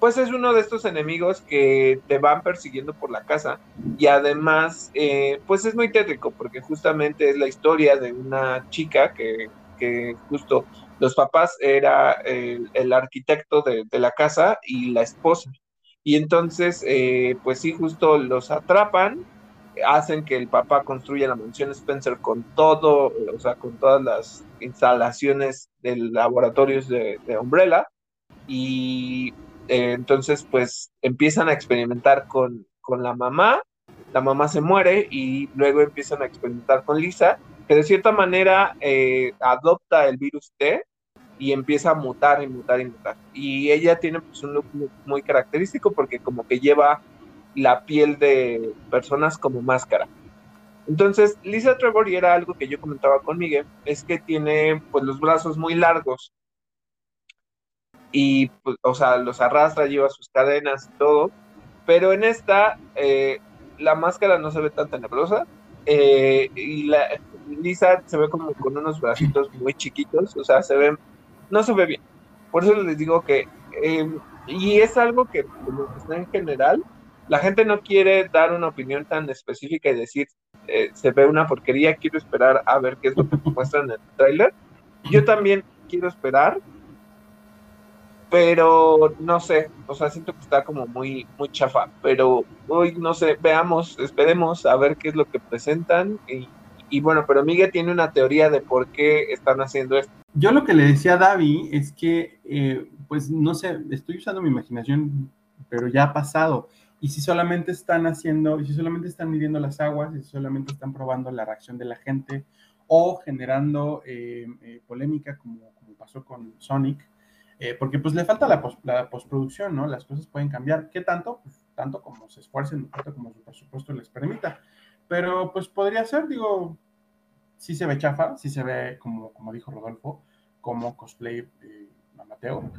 pues es uno de estos enemigos que te van persiguiendo por la casa y además eh, pues es muy tétrico porque justamente es la historia de una chica que, justo los papás era el, arquitecto de, la casa y la esposa. Y entonces eh, pues sí justo los atrapan hacen que el papá construya la mansión Spencer con todo, o sea, con todas las instalaciones de laboratorios de Umbrella y eh, entonces, pues empiezan a experimentar con, la mamá, la mamá se muere y luego empiezan a experimentar con Lisa, que de cierta manera eh, adopta el virus T y empieza a mutar y mutar y mutar. Y ella tiene pues, un look muy, característico porque como que lleva la piel de personas como máscara. Entonces, Lisa Trevor, y era algo que yo comentaba con Miguel, es que tiene pues los brazos muy largos y, pues, o sea, los arrastra, lleva sus cadenas y todo, pero en esta eh, la máscara no se ve tan tenebrosa eh, y la Lisa se ve como con unos bracitos muy chiquitos, o sea, se ve, no se ve bien. Por eso les digo que, em, y es algo que como está en general, la gente no quiere dar una opinión tan específica y decir, eh, se ve una porquería, quiero esperar a ver qué es lo que muestran en el tráiler. Yo también quiero esperar, pero no sé, o sea, siento que está como muy, muy chafa, pero hoy no sé, veamos, esperemos a ver qué es lo que presentan y, bueno, pero Miguel tiene una teoría de por qué están haciendo esto. Yo lo que le decía a Davi es que, eh, pues no sé, estoy usando mi imaginación, pero ya ha pasado. Y si solamente están haciendo, y si solamente están midiendo las aguas, y si solamente están probando la reacción de la gente o generando eh, eh, polémica como pasó con Sonic, eh, porque pues le falta la, la, postproducción, ¿no? Las cosas pueden cambiar. ¿Qué tanto? Pues tanto como se esfuercen, tanto como su presupuesto les permita. Pero pues podría ser, digo, sí se ve chafa, sí se ve, como, como dijo Rodolfo, como cosplay de Mateo,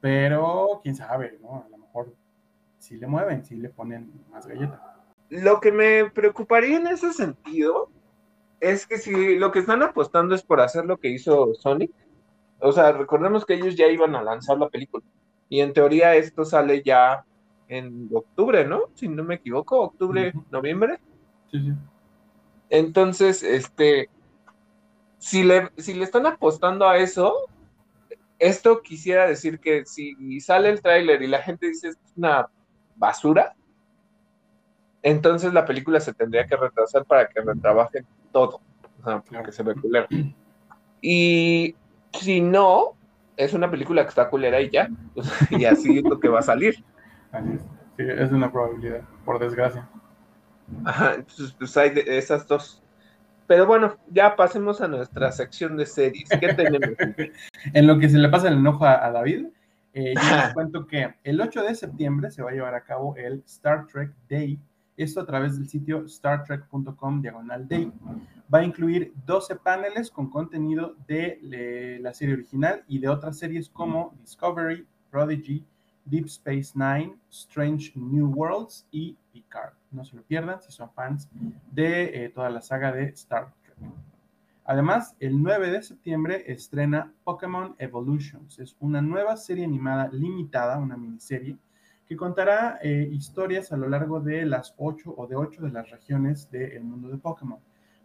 pero quién sabe, ¿no? A lo mejor sí le mueven, sí le ponen más galleta. Lo que me preocuparía en ese sentido es que si lo que están apostando es por hacer lo que hizo Sonic, o sea, recordemos que ellos ya iban a lanzar la película y en teoría esto sale ya en octubre, ¿no? Si no me equivoco, octubre, noviembre. Sí, sí. Entonces, este, si le, si le están apostando a eso, esto quisiera decir que si sale el tráiler y la gente dice es una basura, entonces la película se tendría que retrasar para que retrabajen todo, o sea, porque se ve culero. Y si no, es una película que está culera y ya, y así es lo que va a salir. Sí, es una probabilidad, por desgracia. Ajá, pues hay esas dos. Pero bueno, ya pasemos a nuestra sección de series. ¿Qué tenemos? en lo que se le pasa el enojo a, David, eh, yo les cuento que el 8 de septiembre se va a llevar a cabo el Star Trek Day. Esto a través del sitio startrek.com diagonal day. Va a incluir 12 paneles con contenido de la serie original y de otras series como Discovery, Prodigy, Deep Space Nine, Strange New Worlds y Picard. No se lo pierdan si son fans de eh, toda la saga de Star Trek. Además, el 9 de septiembre estrena Pokémon Evolutions. Es una nueva serie animada limitada, una miniserie, que contará eh, historias a lo largo de las 8 o de 8 de las regiones del mundo de Pokémon.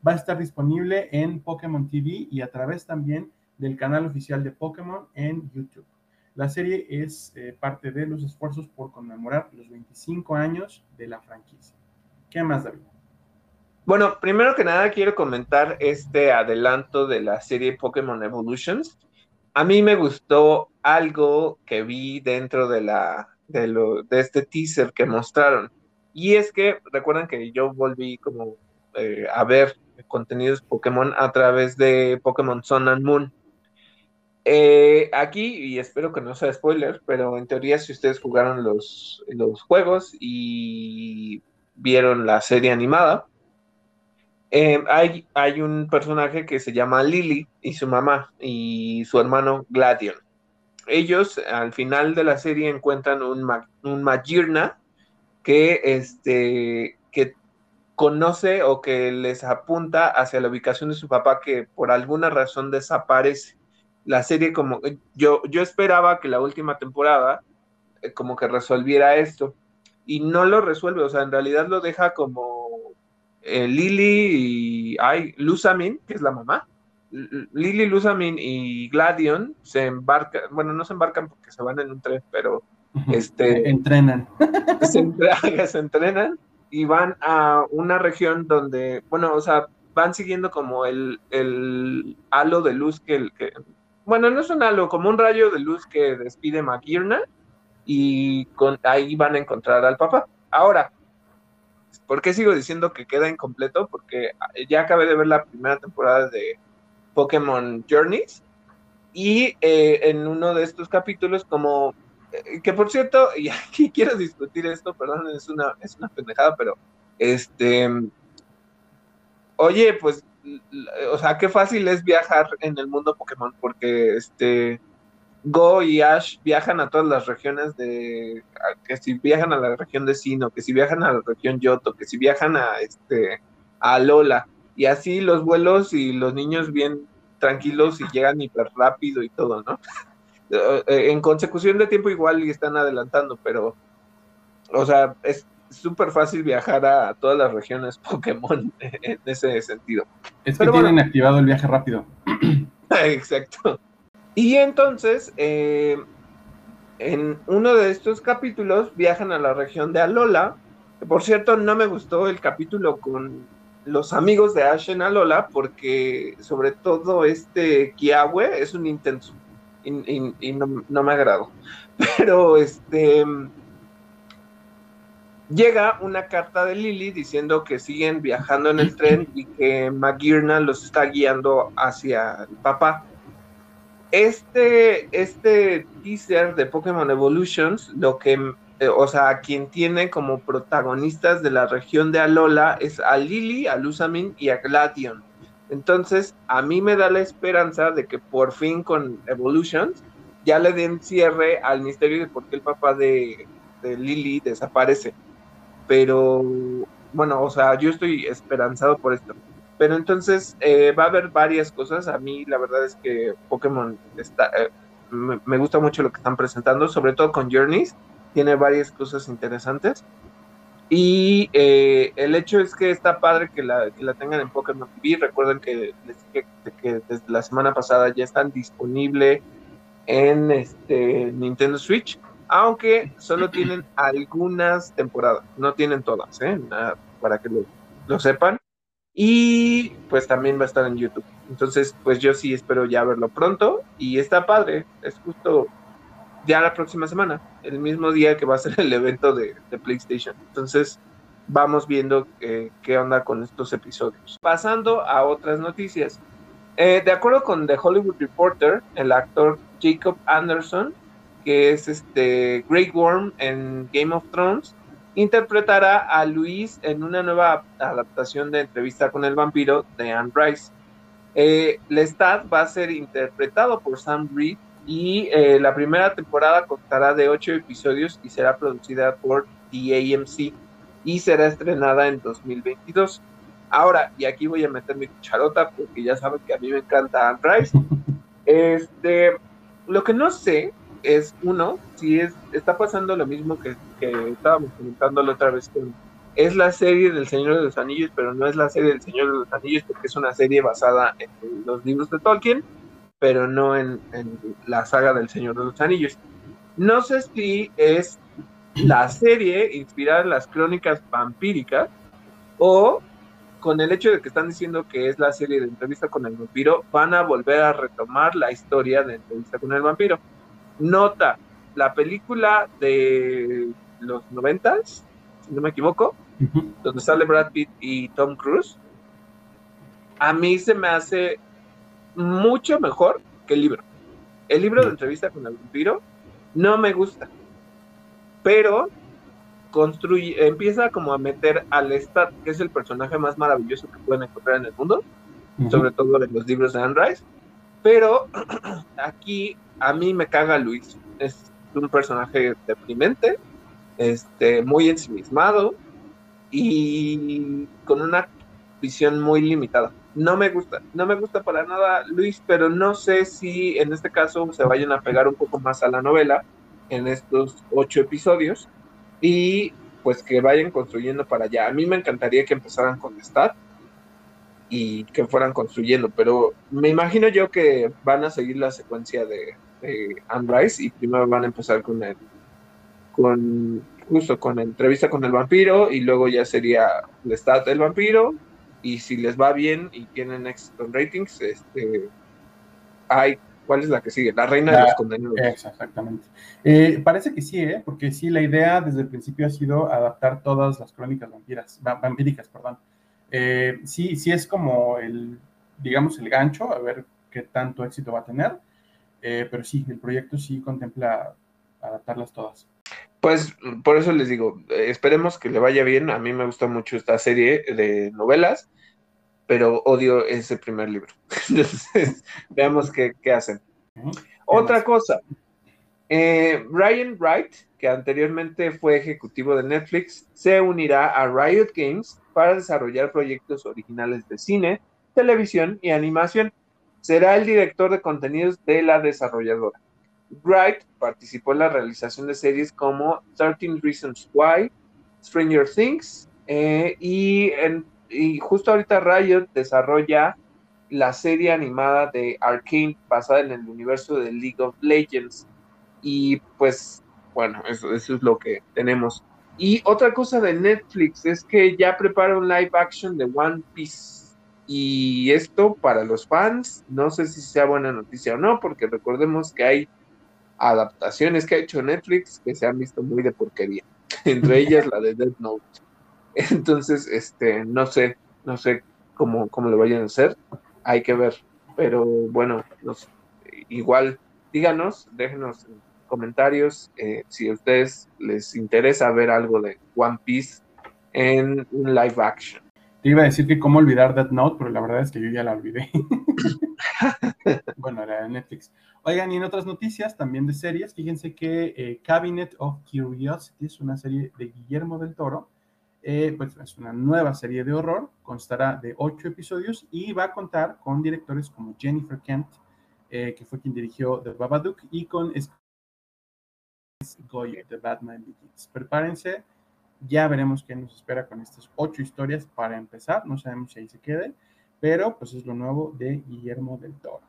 Va a estar disponible en Pokémon TV y a través también del canal oficial de Pokémon en YouTube. La serie es eh, parte de los esfuerzos por conmemorar los 25 años de la franquicia. ¿Qué más, David? Bueno, primero que nada quiero comentar este adelanto de la serie Pokémon Evolutions. A mí me gustó algo que vi dentro de la de, lo, de este teaser que mostraron. Y es que recuerdan que yo volví como eh, a ver contenidos Pokémon a través de Pokémon Sun and Moon. Eh, aquí, y espero que no sea spoiler, pero en teoría si ustedes jugaron los, los juegos y vieron la serie animada, eh, hay, hay, un personaje que se llama Lily y su mamá y su hermano Gladion. Ellos al final de la serie encuentran un, un Magirna que, este, que conoce o que les apunta hacia la ubicación de su papá que por alguna razón desaparece la serie como yo, yo esperaba que la última temporada eh, como que resolviera esto y no lo resuelve, o sea, en realidad lo deja como eh, Lily y ay, Lusamin, que es la mamá. Lily, Lusamin y Gladion se embarcan, bueno, no se embarcan porque se van en un tren, pero este entrenan. Se, se entrenan y van a una región donde, bueno, o sea, van siguiendo como el, el halo de luz que, el, que bueno, no es un halo, como un rayo de luz que despide McGirna y con, ahí van a encontrar al papá. Ahora, ¿por qué sigo diciendo que queda incompleto? Porque ya acabé de ver la primera temporada de Pokémon Journeys. Y eh, en uno de estos capítulos como eh, que por cierto, y aquí quiero discutir esto, perdón, es una, es una pendejada, pero este, oye, pues o sea, qué fácil es viajar en el mundo Pokémon, porque este Go y Ash viajan a todas las regiones de, que si viajan a la región de Sino, que si viajan a la región Yoto, que si viajan a este a Lola, y así los vuelos y los niños bien tranquilos y llegan hiper rápido y todo, ¿no? Eh, en consecución de tiempo igual y están adelantando, pero, o sea, es, súper fácil viajar a todas las regiones Pokémon en ese sentido. Es que tienen activado el viaje rápido. Exacto. Y entonces, eh, en uno de estos capítulos viajan a la región de Alola. por cierto, no me gustó el capítulo con los amigos de Ash en Alola, porque sobre todo este Kiawe es un intenso y, no, me agradó. Pero este llega una carta de Lily diciendo que siguen viajando en el tren y que Magirna los está guiando hacia el papá. este, este teaser de Pokémon Evolutions, lo que, eh, o sea, quien tiene como protagonistas de la región de Alola es a Lily, a Lusamin y a Gladion. Entonces, a mí me da la esperanza de que por fin con Evolutions ya le den cierre al misterio de por qué el papá de, Lily desaparece. Pero, bueno, o sea, yo estoy esperanzado por esto. Pero entonces eh, va a haber varias cosas. A mí la verdad es que Pokémon está, eh, me, gusta mucho lo que están presentando, sobre todo con Journeys. Tiene varias cosas interesantes. Y eh, el hecho es que está padre que la, que la tengan en Pokémon TV. Recuerden que desde la semana pasada ya están disponibles en este Nintendo Switch, aunque solo tienen algunas temporadas, no tienen todas, ¿eh? para que lo, lo sepan. Y pues también va a estar en YouTube. Entonces, pues yo sí espero ya verlo pronto. Y está padre. Es justo ya la próxima semana, el mismo día que va a ser el evento de, PlayStation. Entonces, vamos viendo eh, qué onda con estos episodios. Pasando a otras noticias. Eh, de acuerdo con The Hollywood Reporter, el actor Jacob Anderson, que es este Grey Worm en Game of Thrones, interpretará a Luis en una nueva adaptación de Entrevista con el vampiro de Anne Rice. Eh, Lestat va a ser interpretado por Sam Reed y eh, la primera temporada contará de ocho episodios y será producida por The AMC y será estrenada en 2022. Ahora, y aquí voy a meter mi cucharota porque ya saben que a mí me encanta Anne Rice. Este, lo que no sé es uno, si es, está pasando lo mismo que, estábamos comentando la otra vez es la serie del Señor de los Anillos, pero no es la serie del Señor de los Anillos porque es una serie basada en los libros de Tolkien, pero no en, en la saga del Señor de los Anillos. No sé si es la serie inspirada en las crónicas vampíricas o con el hecho de que están diciendo que es la serie de entrevista con el vampiro, van a volver a retomar la historia de entrevista con el vampiro. Nota, la película de los noventas, si no me equivoco, donde sale Brad Pitt y Tom Cruise, a mí se me hace mucho mejor que el libro. El libro de entrevista con el vampiro no me gusta, pero construye, empieza como a meter al Lestat, que es el personaje más maravilloso que pueden encontrar en el mundo, sobre todo en los libros de Anne Rice, pero aquí a mí me caga Luis. Es un personaje deprimente, este, muy ensimismado y con una visión muy limitada. No me gusta, no me gusta para nada Luis, pero no sé si en este caso se vayan a pegar un poco más a la novela en estos ocho episodios y pues que vayan construyendo para allá. A mí me encantaría que empezaran con Stat y que fueran construyendo, pero me imagino yo que van a seguir la secuencia de, de y primero van a empezar con el con justo con la entrevista con el vampiro y luego ya sería Lestat del vampiro y si les va bien y tienen éxito en ratings, este hay ¿Cuál es la que sigue? La reina de los condenados. Exactamente. Eh, parece que sí, ¿eh? porque sí, la idea desde el principio ha sido adaptar todas las crónicas vampiras, vampíricas, perdón. Eh, sí, sí es como el, digamos, el gancho, a ver qué tanto éxito va a tener, eh, pero sí, el proyecto sí contempla adaptarlas todas. Pues por eso les digo, esperemos que le vaya bien. A mí me gusta mucho esta serie de novelas pero odio ese primer libro. Entonces, veamos qué, hacen. Otra cosa, eh, Ryan Wright, que anteriormente fue ejecutivo de Netflix, se unirá a Riot Games para desarrollar proyectos originales de cine, televisión y animación. Será el director de contenidos de la desarrolladora. Wright participó en la realización de series como 13 Reasons Why, Stranger Things eh, y en y justo ahorita Riot desarrolla la serie animada de Arkane basada en el universo de League of Legends. Y pues, bueno, eso, es lo que tenemos. Y otra cosa de Netflix es que ya prepara un live action de One Piece. Y esto para los fans, no sé si sea buena noticia o no, porque recordemos que hay adaptaciones que ha hecho Netflix que se han visto muy de porquería. Entre ellas la de Death Note. Entonces, este, no sé, no sé cómo, cómo lo vayan a hacer, hay que ver. Pero bueno, igual díganos, déjenos comentarios eh, si a ustedes les interesa ver algo de One Piece en live action. Te iba a decir que cómo olvidar Death Note, pero la verdad es que yo ya la olvidé. bueno, era de Netflix. Oigan, y en otras noticias también de series, fíjense que eh, Cabinet of Curiosity es una serie de Guillermo del Toro. Eh, pues es una nueva serie de horror, constará de ocho episodios y va a contar con directores como Jennifer Kent, que fue quien dirigió The Babadook, y con Goya de Batman Begins. Prepárense, ya veremos qué nos espera con estas ocho historias para empezar. No sabemos si ahí se quede, pero pues es lo nuevo de Guillermo del Toro.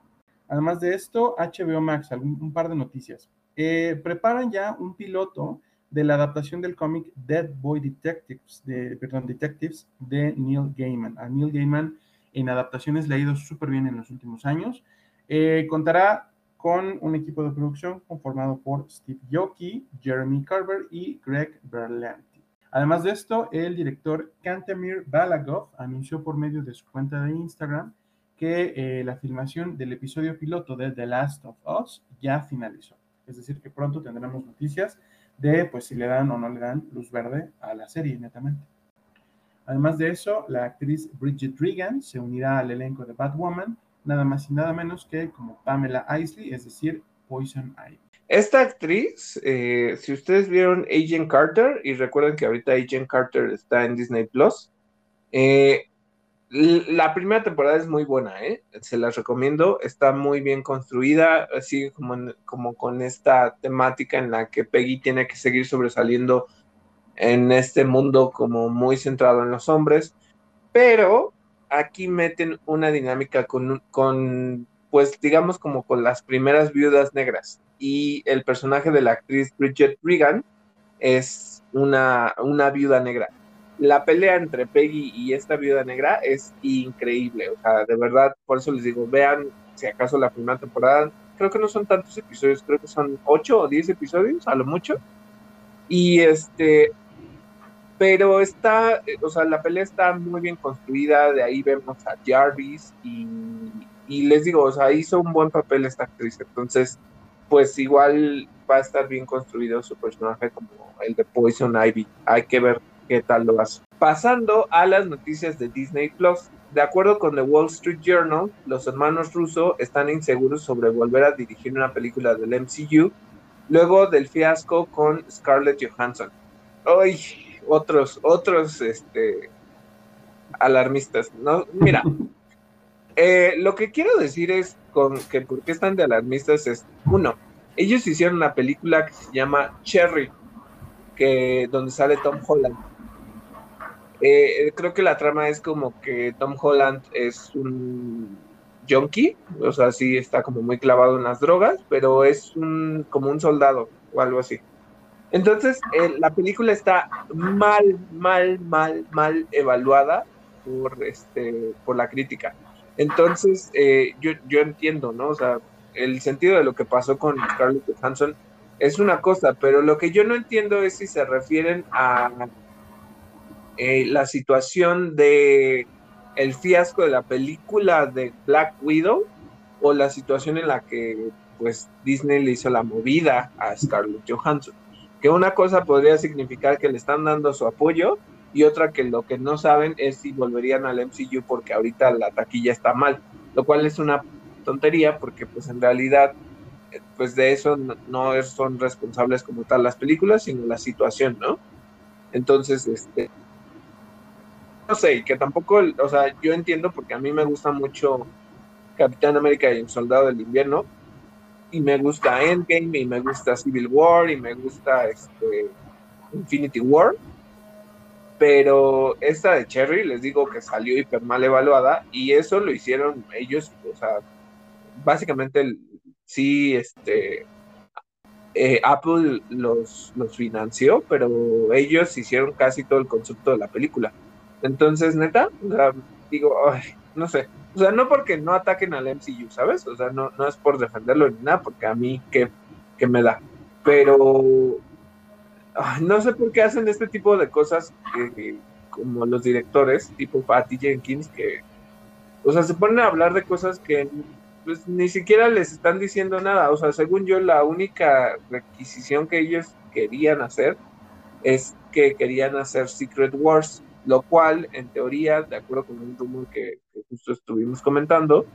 Además de esto, HBO Max, un par de noticias. Eh, preparan ya un piloto de la adaptación del cómic Dead Boy Detectives, de, perdón, Detectives de Neil Gaiman. A Neil Gaiman en adaptaciones le ha ido súper bien en los últimos años. Eh, contará con un equipo de producción conformado por Steve Yoki, Jeremy Carver y Greg Berlanti. Además de esto, el director Kantemir Balagov anunció por medio de su cuenta de Instagram que eh, la filmación del episodio piloto de The Last of Us ya finalizó. Es decir, que pronto tendremos noticias de pues si le dan o no le dan luz verde a la serie, netamente. Además de eso, la actriz Bridget Regan se unirá al elenco de Batwoman nada más y nada menos que como Pamela Isley, es decir, Poison Ivy. Esta actriz, eh, si ustedes vieron Agent Carter y recuerden que ahorita Agent Carter está en Disney Plus, eh, la primera temporada es muy buena, ¿eh? se las recomiendo, está muy bien construida, como, como con esta temática en la que Peggy tiene que seguir sobresaliendo en este mundo como muy centrado en los hombres, pero aquí meten una dinámica con, con, pues digamos como con las primeras viudas negras. Y el personaje de la actriz Bridget Regan es una, una viuda negra. La pelea entre Peggy y esta viuda negra es increíble. O sea, de verdad, por eso les digo, vean si acaso la primera temporada. Creo que no son tantos episodios, creo que son ocho o diez episodios, a lo mucho. Y este, pero está, o sea, la pelea está muy bien construida, de ahí vemos a Jarvis y, les digo, o sea, hizo un buen papel esta actriz, entonces, pues igual va a estar bien construido su personaje como el de Poison Ivy, hay que ver qué tal lo hace. Pasando a las noticias de Disney Plus, de acuerdo con The Wall Street Journal, los hermanos Russo están inseguros sobre volver a dirigir una película del MCU luego del fiasco con Scarlett Johansson. Ay, otros, otros este, alarmistas. No, mira, eh, lo que quiero decir es con que por qué están de alarmistas es, uno, ellos hicieron una película que se llama Cherry, que, donde sale Tom Holland. Eh, creo que la trama es como que Tom Holland es un junkie, o sea, sí está como muy clavado en las drogas, pero es un, como un soldado o algo así. Entonces, eh, la película está mal, mal, mal, mal evaluada por, este, por la crítica. Entonces, eh, yo, entiendo, ¿no? O sea, el sentido de lo que pasó con Scarlett Johansson es una cosa, pero lo que yo no entiendo es si se refieren a eh, la situación de el fiasco de la película de Black Widow o la situación en la que pues Disney le hizo la movida a Scarlett Johansson que una cosa podría significar que le están dando su apoyo y otra que lo que no saben es si volverían al MCU porque ahorita la taquilla está mal, lo cual es una tontería porque pues en realidad pues de eso no, son responsables como tal las películas, sino la situación, ¿no? Entonces, este, no sé, que tampoco, o sea, yo entiendo porque a mí me gusta mucho Capitán América y el Soldado del Invierno, y me gusta Endgame, y me gusta Civil War, y me gusta este, Infinity War. Pero esta de Cherry, les digo que salió hiper mal evaluada, y eso lo hicieron ellos, o sea, básicamente sí, este, eh, Apple los, los financió, pero ellos hicieron casi todo el concepto de la película. Entonces, neta, digo, no sé, o sea, no porque no ataquen al MCU, ¿sabes? O sea, no, no es por defenderlo ni nada, porque a mí, ¿qué, me da? Pero no sé por qué hacen este tipo de cosas como los directores, tipo Patty Jenkins, que, o sea, se ponen a hablar de cosas que pues ni siquiera les están diciendo nada. O sea, según yo, la única requisición que ellos querían hacer es que querían hacer Secret Wars, lo cual, en teoría, de acuerdo con un rumor que, justo estuvimos comentando,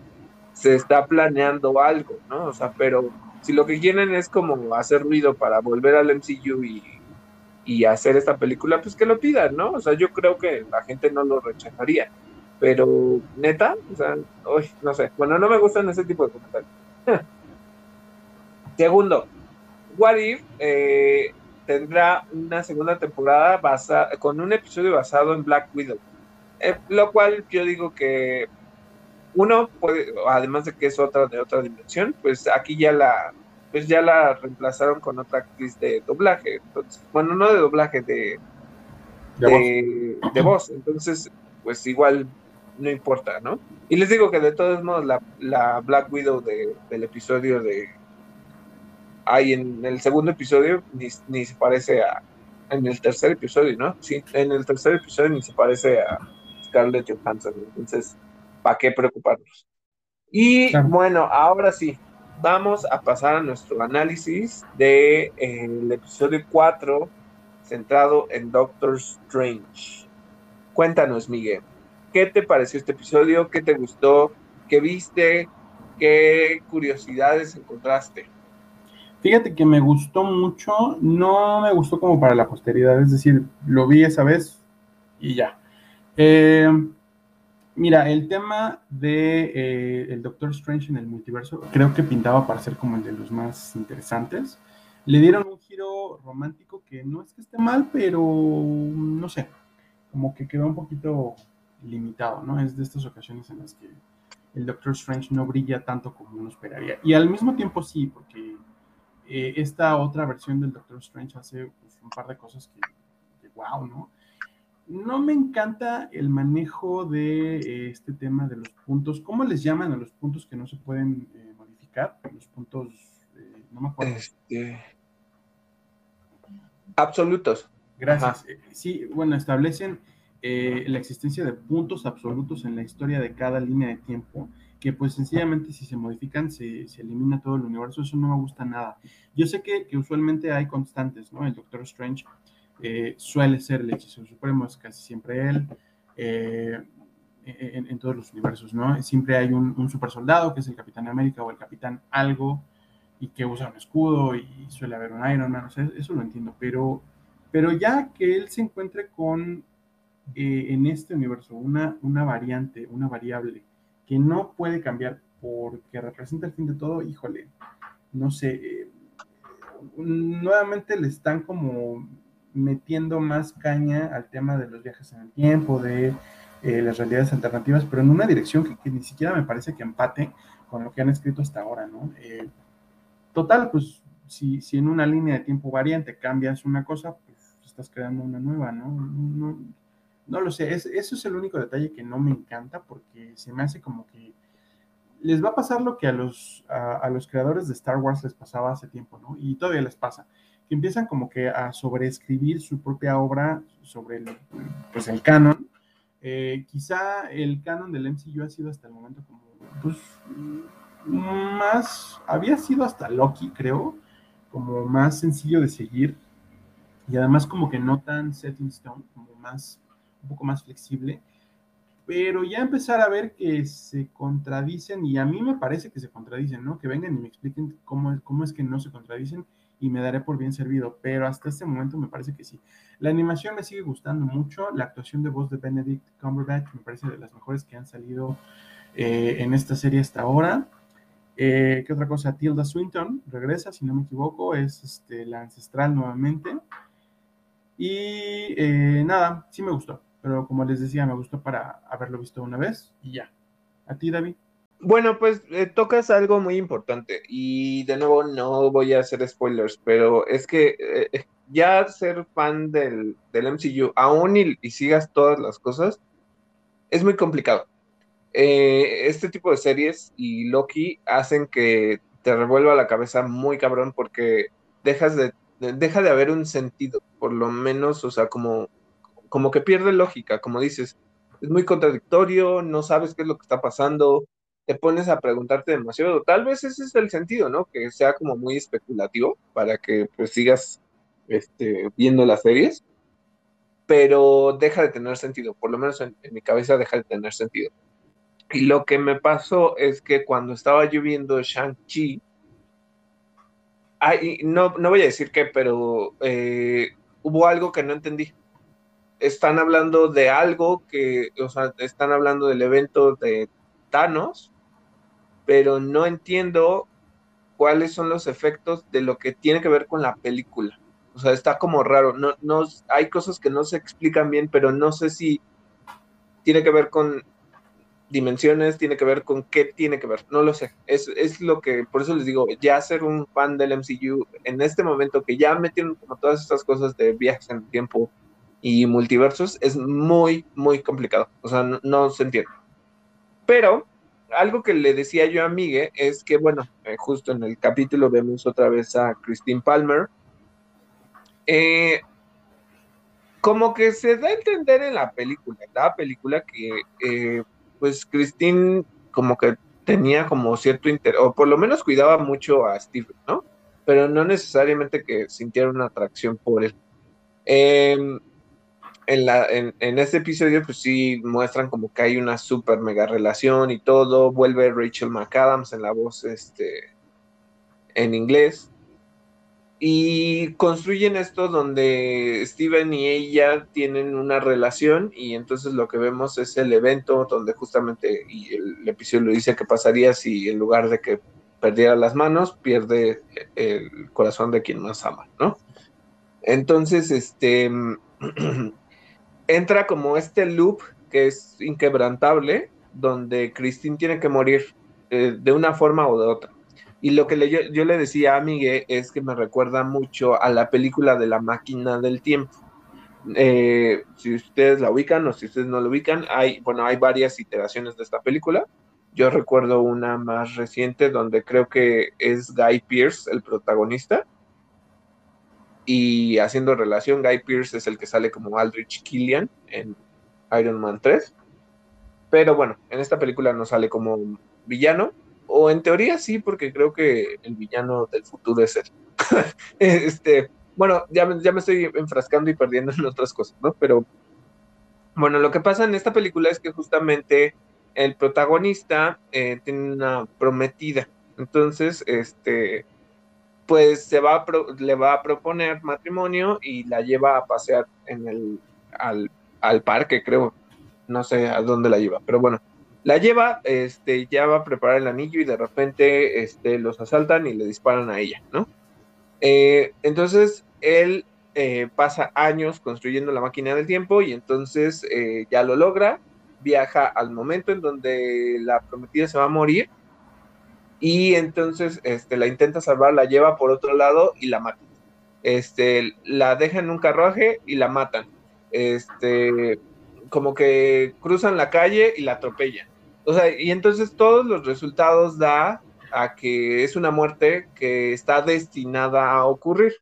se está planeando algo, ¿no? O sea, pero si lo que quieren es como hacer ruido para volver al MCU y, y hacer esta película, pues que lo pidan, ¿no? O sea, yo creo que la gente no lo rechazaría. Pero, neta, o sea, no sé. Bueno, no me gustan ese tipo de comentarios. Segundo, What If eh, tendrá una segunda temporada basada, con un episodio basado en Black Widow. Eh, lo cual yo digo que uno puede, además de que es otra de otra dimensión, pues aquí ya la, pues ya la reemplazaron con otra actriz de doblaje. Entonces, bueno, no de doblaje, de, de, voz. Entonces, pues igual no importa, ¿no? Y les digo que de todos modos la, la Black Widow del episodio de... Ahí en el segundo episodio ni, ni se parece a... En el tercer episodio, ¿no? Sí, en el tercer episodio ni se parece a Scarlett Johansson. Entonces, ¿para qué preocuparnos? Y bueno, ahora sí, vamos a pasar a nuestro análisis del de, episodio 4 centrado en Doctor Strange. Cuéntanos, Miguel, ¿qué te pareció este episodio? ¿Qué te gustó? ¿Qué viste? ¿Qué curiosidades encontraste? Fíjate que me gustó mucho, no me gustó como para la posteridad, es decir, lo vi esa vez y ya. Eh, Mira, el tema de eh, el Doctor Strange en el multiverso creo que pintaba para ser como el de los más interesantes. Le dieron un giro romántico que no es que esté mal, pero no sé, como que quedó un poquito limitado, ¿no? Es de estas ocasiones en las que el Doctor Strange no brilla tanto como uno esperaría. Y al mismo tiempo sí, porque eh, esta otra versión del Doctor Strange hace pues, un par de cosas que, que wow, ¿no? no me encanta el manejo de eh, este tema de los puntos. ¿Cómo les llaman a los puntos que no se pueden eh, modificar? Los puntos, eh, no me acuerdo. Este, absolutos. Gracias. Sí, bueno, establecen la existencia de puntos absolutos en la historia de cada línea de tiempo, que pues sencillamente si se modifican se, elimina todo el universo. Eso no me gusta nada. Yo sé que, que usualmente hay constantes, ¿no? El Doctor Strange eh, suele ser el hechicero supremo, es casi siempre él, eh, en, todos los universos, ¿no? Siempre hay un, super soldado que es el Capitán América o el Capitán algo y que usa un escudo y suele haber un Iron Man, o sea, eso lo entiendo, pero, pero ya que él se encuentre con, eh, en este universo, una, una variante, una variable que no puede cambiar porque representa el fin de todo, híjole, no sé, nuevamente le están como metiendo más caña al tema de los viajes en el tiempo, de eh, las realidades alternativas, pero en una dirección que, ni siquiera me parece que empate con lo que han escrito hasta ahora, ¿no? Eh, total, pues si, en una línea de tiempo variante cambias una cosa, pues estás creando una nueva. No, no lo sé, eso es el único detalle que no me encanta porque se me hace como que les va a pasar lo que a los, a los creadores de Star Wars les pasaba hace tiempo, ¿no? Y todavía les pasa empiezan como que a sobreescribir su propia obra sobre el, pues el canon. Eh, quizá el canon del MCU ha sido hasta el momento como, pues, más, había sido hasta Loki, creo, como más sencillo de seguir y además como que no tan set in stone, como más, un poco más flexible, pero ya empezar a ver que se contradicen y a mí me parece que se contradicen, ¿no? Que vengan y me expliquen cómo, cómo es que no se contradicen y me daré por bien servido, pero hasta este momento me parece que sí. La animación me sigue gustando mucho, la actuación de voz de Benedict Cumberbatch me parece de las mejores que han salido eh, en esta serie hasta ahora. Eh, ¿Qué otra cosa? Tilda Swinton regresa, si no me equivoco, es este, la ancestral nuevamente. Y eh, nada, sí me gustó, pero como les decía, me gustó para haberlo visto una vez y ya. ¿A ti, David? Bueno, pues eh, tocas algo muy importante y de nuevo no voy a hacer spoilers, pero es que eh, eh, ya ser fan del, del MCU, aún y, sigas todas las cosas, es muy complicado. este tipo de series y Loki hacen que te revuelva la cabeza muy cabrón porque dejas de, deja de haber un sentido, por lo menos, o sea, como, como que pierde lógica, como dices, es muy contradictorio, no sabes qué es lo que está pasando te pones a preguntarte demasiado. Tal vez ese es el sentido, ¿no? Que sea como muy especulativo para que pues sigas este, viendo las series, pero deja de tener sentido, por lo menos en, mi cabeza deja de tener sentido. Y lo que me pasó es que cuando estaba yo viendo Shang-Chi, no, no voy a decir qué, pero eh, hubo algo que no entendí. Están hablando de algo que, o sea, están hablando del evento de Thanos, pero no entiendo cuáles son los efectos de lo que tiene que ver con la película. O sea, está como raro. No, no, hay cosas que no se explican bien, pero no sé si tiene que ver con dimensiones, tiene que ver con qué tiene que ver. No lo sé. Es, es lo que, por eso les digo, ya ser un fan del MCU en este momento que ya metieron como todas estas cosas de viajes en el tiempo y multiversos, es muy, muy complicado. O sea, no, se entiende. Pero algo que le decía yo a Migue es que, bueno, eh, justo en el capítulo vemos otra vez a Christine Palmer. Eh, como que se da a entender en la película, en la película que, eh, pues, Christine como que tenía como cierto interés, o por lo menos cuidaba mucho a Stephen, ¿no? Pero no necesariamente que sintiera una atracción por él. Eh, en, la, en, en, este episodio, pues sí muestran como que hay una super mega relación y todo. Vuelve Rachel McAdams en la voz este, en inglés. Y construyen esto donde Steven y ella tienen una relación y entonces lo que vemos es el evento donde justamente, y el, episodio lo dice que pasaría si en lugar de que perdiera las manos, pierde el corazón de quien más ama, ¿no? Entonces, este, entra como este loop que es inquebrantable, donde Christine tiene que morir eh, de una forma o de otra. Y lo que yo, le decía a Miguel es que me recuerda mucho a la película de la máquina del tiempo. Eh, si ustedes la ubican o si ustedes no la ubican, hay, bueno, hay varias iteraciones de esta película. Yo recuerdo una más reciente donde creo que es Guy Pierce el protagonista y haciendo relación, Guy Pierce es el que sale como Aldrich Killian en Iron Man 3. Pero bueno, en esta película no sale como villano. O en teoría sí, porque creo que el villano del futuro es él. este, bueno, ya, ya me estoy enfrascando y perdiendo en otras cosas, ¿no? Pero bueno, lo que pasa en esta película es que justamente el protagonista eh, tiene una prometida. Entonces, este, pues se va le va a proponer matrimonio y la lleva a pasear en el, al, parque, creo. No sé a dónde la lleva, pero bueno. La lleva, este, ya va a preparar el anillo y de repente este, los asaltan y le disparan a ella, ¿no? Eh, entonces él eh, pasa años construyendo la máquina del tiempo y entonces eh, ya lo logra, viaja al momento en donde la prometida se va a morir y entonces este, la intenta salvar, la lleva por otro lado y la mata. Este, la deja en un carruaje y la matan. Este, como que cruzan la calle y la atropellan. O sea, y entonces todos los resultados da a que es una muerte que está destinada a ocurrir.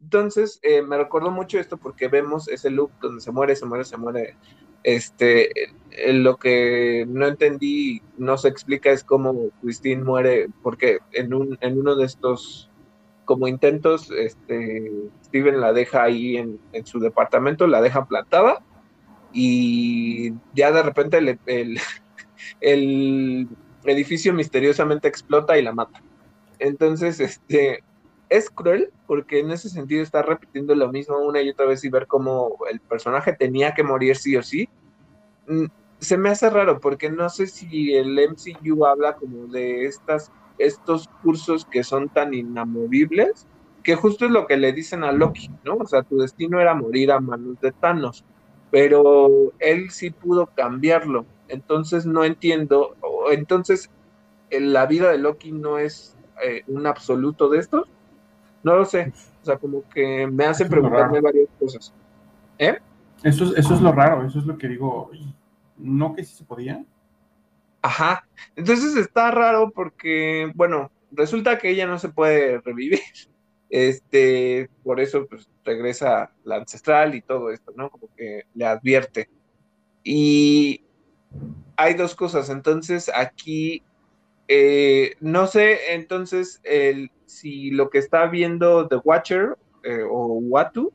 Entonces, eh, me recuerdo mucho esto porque vemos ese loop donde se muere, se muere, se muere este, lo que no entendí, no se explica es cómo Christine muere, porque en, un, en uno de estos como intentos, este, Steven la deja ahí en, su departamento, la deja plantada y ya de repente el, el, edificio misteriosamente explota y la mata. Entonces, este, es cruel porque en ese sentido está repitiendo lo mismo una y otra vez y ver cómo el personaje tenía que morir sí o sí. Mm, se me hace raro porque no sé si el MCU habla como de estas, estos cursos que son tan inamovibles, que justo es lo que le dicen a Loki, ¿no? O sea, tu destino era morir a manos de Thanos, pero él sí pudo cambiarlo. Entonces no entiendo, entonces la vida de Loki no es eh, un absoluto de estos. No lo sé. O sea, como que me hace preguntarme varias cosas. ¿Eh? Eso es, eso es lo raro, eso es lo que digo. ¿No que sí se podía? Ajá. Entonces está raro porque, bueno, resulta que ella no se puede revivir. Este, por eso pues regresa la ancestral y todo esto, ¿no? Como que le advierte. Y hay dos cosas. Entonces aquí eh, no sé entonces el, si lo que está viendo The Watcher eh, o Watu,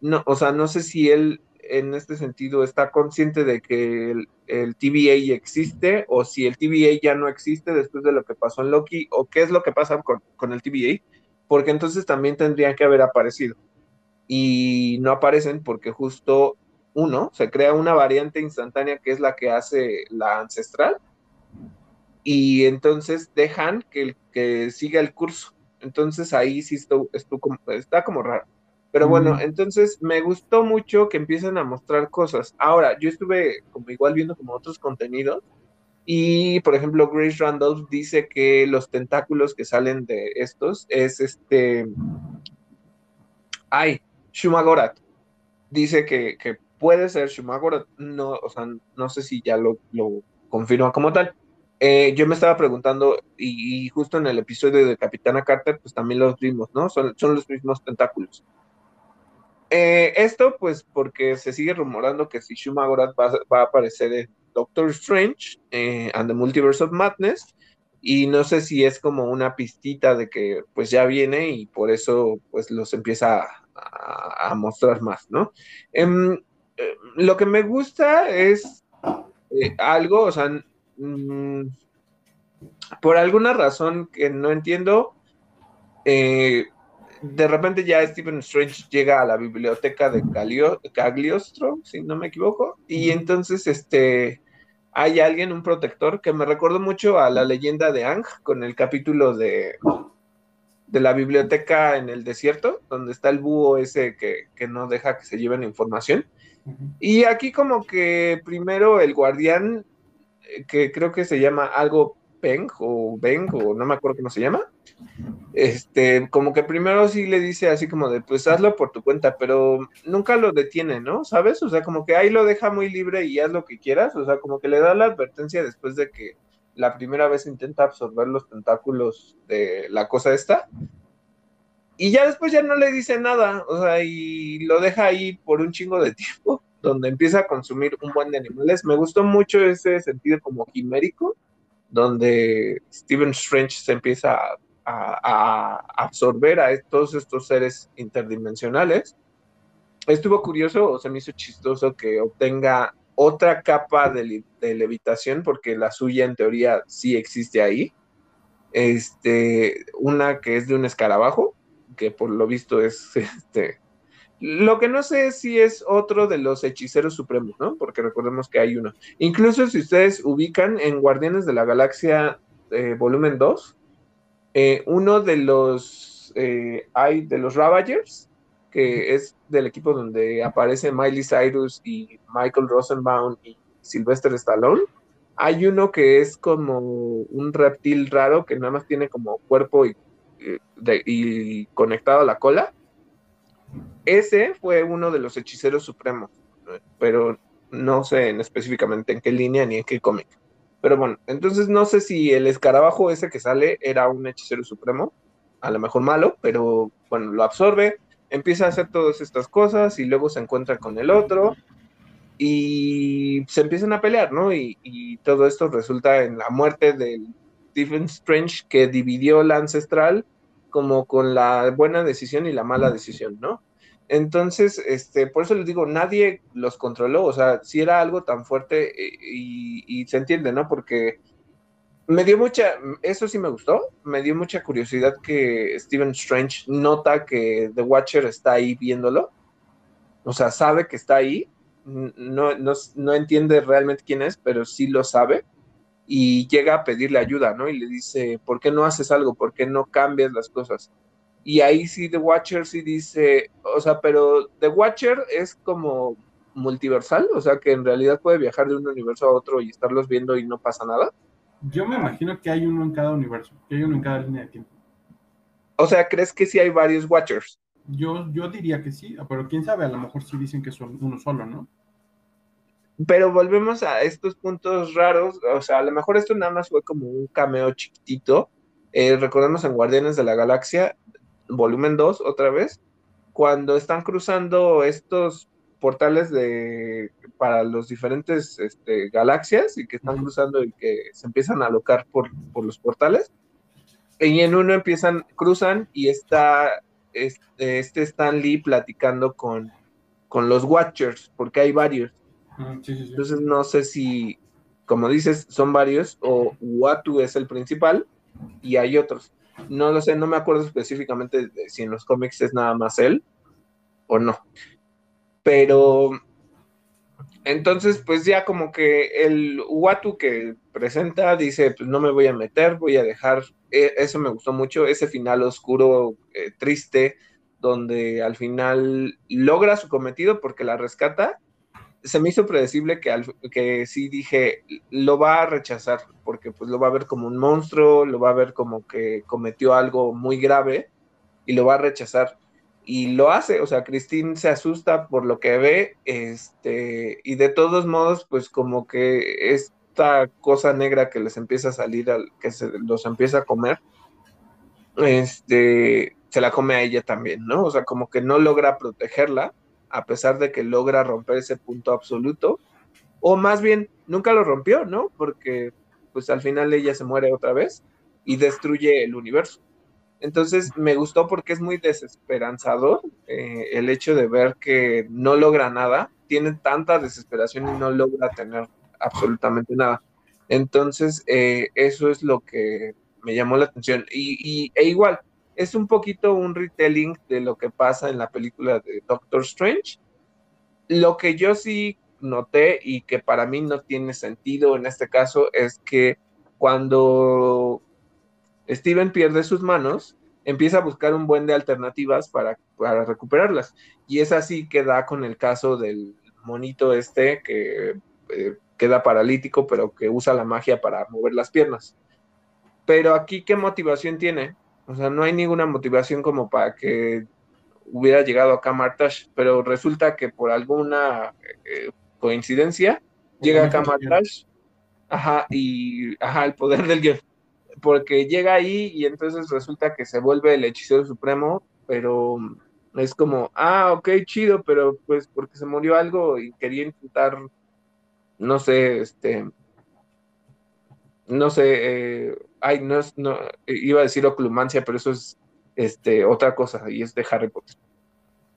no, o sea, no sé si él en este sentido está consciente de que el, el, TVA existe o si el TVA ya no existe después de lo que pasó en Loki o qué es lo que pasa con, el TVA, porque entonces también tendrían que haber aparecido. Y no aparecen porque justo uno, se crea una variante instantánea que es la que hace la ancestral. Y entonces dejan que, que siga el curso. Entonces ahí sí está como raro. Pero bueno, entonces me gustó mucho que empiecen a mostrar cosas. Ahora, yo estuve como igual viendo como otros contenidos y, por ejemplo, Grace Randolph dice que los tentáculos que salen de estos es este... Ay, Shumagorat. Dice que, que puede ser Shumagorat. No, o sea, no sé si ya lo, lo confirma como tal. Eh, yo me estaba preguntando, y, justo en el episodio de Capitana Carter, pues también los vimos, ¿no? Son, son los mismos tentáculos. Eh, esto, pues, porque se sigue rumorando que si Shumagorat va, va, a aparecer en Doctor Strange eh, and the Multiverse of Madness, y no sé si es como una pistita de que pues ya viene y por eso pues los empieza a, mostrar más, ¿no? Em, eh, lo que me gusta es algo, o sea, mmm, por alguna razón que no entiendo, de repente ya Stephen Strange llega a la biblioteca de Cagliostro, si no me equivoco, y entonces este hay alguien, un protector, que me recuerdo mucho a la leyenda de Ang con el capítulo de, de la biblioteca en el desierto, donde está el búho ese que, que no deja que se lleven información. Y aquí como que primero el guardián, eh, que creo que se llama algo Peng o Beng o no me acuerdo cómo se llama, este, como que primero sí le dice así como de, pues hazlo por tu cuenta, pero nunca lo detiene, ¿no? ¿Sabes? O sea, como que ahí lo deja muy libre y haz lo que quieras, o sea, como que le da la advertencia después de que la primera vez intenta absorber los tentáculos de la cosa esta. Y ya después ya no le dice nada, o sea, y lo deja ahí por un chingo de tiempo, donde empieza a consumir un buen de animales. Me gustó mucho ese sentido como quimérico, donde Stephen Strange se empieza a absorber a todos estos seres interdimensionales. Estuvo curioso o se me hizo chistoso que obtenga otra capa de, levitación, porque la suya en teoría sí existe ahí. Este, una que es de un escarabajo, que por lo visto es este. Lo que no sé es si es otro de los hechiceros supremos, ¿no? Porque recordemos que hay uno. Incluso si ustedes ubican en Guardianes de la Galaxia eh, volumen 2, eh, uno de los eh, hay de los Ravagers, que es del equipo donde aparece Miley Cyrus y Michael Rosenbaum y Sylvester Stallone. Hay uno que es como un reptil raro que nada más tiene como cuerpo y, y conectado a la cola. Ese fue uno de los hechiceros supremos, pero no sé en específicamente en qué línea ni en qué cómic. Pero bueno, entonces no sé si el escarabajo ese que sale era un hechicero supremo, a lo mejor malo, pero bueno, lo absorbe, empieza a hacer todas estas cosas y luego se encuentra con el otro y se empiezan a pelear, ¿no? Y, y todo esto resulta en la muerte de Stephen Strange que dividió la ancestral como con la buena decisión y la mala decisión, ¿no? Entonces, este, por eso les digo, nadie los controló, o sea, si era algo tan fuerte eh, y, se entiende, ¿no? Porque me dio mucha, eso sí me gustó, me dio mucha curiosidad que Stephen Strange nota que The Watcher está ahí viéndolo, o sea, sabe que está ahí, no, no, no entiende realmente quién es, pero sí lo sabe y llega a pedirle ayuda, ¿no? Y le dice, ¿por qué no haces algo? ¿Por qué no cambias las cosas? Y ahí sí The Watcher sí dice, o sea, pero The Watcher es como multiversal, o sea, que en realidad puede viajar de un universo a otro y estarlos viendo y no pasa nada. Yo me imagino que hay uno en cada universo, que hay uno en cada línea de tiempo. O sea, ¿crees que sí hay varios Watchers? Yo, yo diría que sí, pero quién sabe, a lo mejor sí dicen que son uno solo, ¿no? Pero volvemos a estos puntos raros, o sea, a lo mejor esto nada más fue como un cameo chiquitito. Eh, recordemos en Guardianes de la Galaxia, volumen 2 otra vez, cuando están cruzando estos portales de para los diferentes este, galaxias y que están cruzando y que se empiezan a alocar por, por los portales. Y en uno empiezan, cruzan y está este, este Stan Lee platicando con, con los Watchers, porque hay varios. Entonces no sé si, como dices, son varios o Watu es el principal y hay otros. No lo sé, no me acuerdo específicamente de si en los cómics es nada más él o no. Pero entonces, pues ya como que el Watu que presenta dice, pues no me voy a meter, voy a dejar, e, eso me gustó mucho, ese final oscuro, eh, triste, donde al final logra su cometido porque la rescata. Se me hizo predecible que, que sí dije, lo va a rechazar, porque pues lo va a ver como un monstruo, lo va a ver como que cometió algo muy grave y lo va a rechazar y lo hace, o sea, Christine se asusta por lo que ve, este, y de todos modos, pues como que esta cosa negra que les empieza a salir, al, que se los empieza a comer, este, se la come a ella también, ¿no? O sea, como que no logra protegerla, a pesar de que logra romper ese punto absoluto, o más bien, nunca lo rompió, ¿no? Porque, pues al final ella se muere otra vez y destruye el universo. Entonces me gustó porque es muy desesperanzador eh, el hecho de ver que no logra nada, tiene tanta desesperación y no logra tener absolutamente nada. Entonces eh, eso es lo que me llamó la atención. Y, e igual, es un poquito un retelling de lo que pasa en la película de Doctor Strange. Lo que yo sí noté y que para mí no tiene sentido en este caso es que cuando Steven pierde sus manos, empieza a buscar un buen de alternativas para, para recuperarlas. Y es así que da con el caso del monito este que eh, queda paralítico, pero que usa la magia para mover las piernas. Pero aquí, ¿qué motivación tiene? O sea, no hay ninguna motivación como para que hubiera llegado acá Martash, pero resulta que por alguna eh, coincidencia llega acá Martash, ajá, y ajá, el poder del guion porque llega ahí y entonces resulta que se vuelve el hechicero supremo, pero es como, ah, ok, chido, pero pues porque se murió algo y quería intentar, no sé, este, no sé, eh, ay, no es, no, iba a decir oclumancia, pero eso es, este, otra cosa y es de Harry Potter.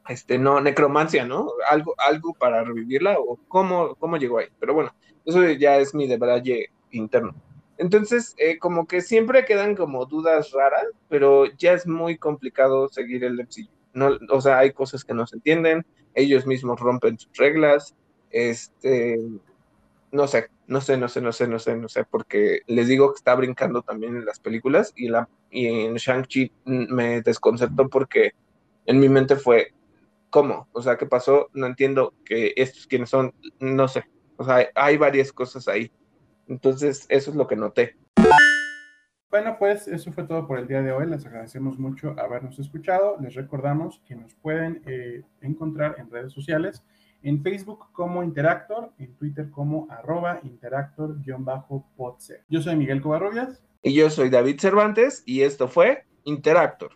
Este, no, necromancia, ¿no? Algo, algo para revivirla o cómo, cómo llegó ahí. Pero bueno, eso ya es mi debraye interno. Entonces, eh, como que siempre quedan como dudas raras, pero ya es muy complicado seguir el MCU. No, o sea, hay cosas que no se entienden, ellos mismos rompen sus reglas, este, no sé, no sé, no sé, no sé, no sé, no sé, porque les digo que está brincando también en las películas y, la, y en Shang-Chi me desconcertó porque en mi mente fue, ¿cómo? O sea, ¿qué pasó? No entiendo que estos quienes son, no sé, o sea, hay varias cosas ahí. Entonces, eso es lo que noté. Bueno, pues eso fue todo por el día de hoy. Les agradecemos mucho habernos escuchado. Les recordamos que nos pueden eh, encontrar en redes sociales, en Facebook como Interactor, en Twitter como arroba interactor-podse. Yo soy Miguel Covarrubias. Y yo soy David Cervantes y esto fue Interactor.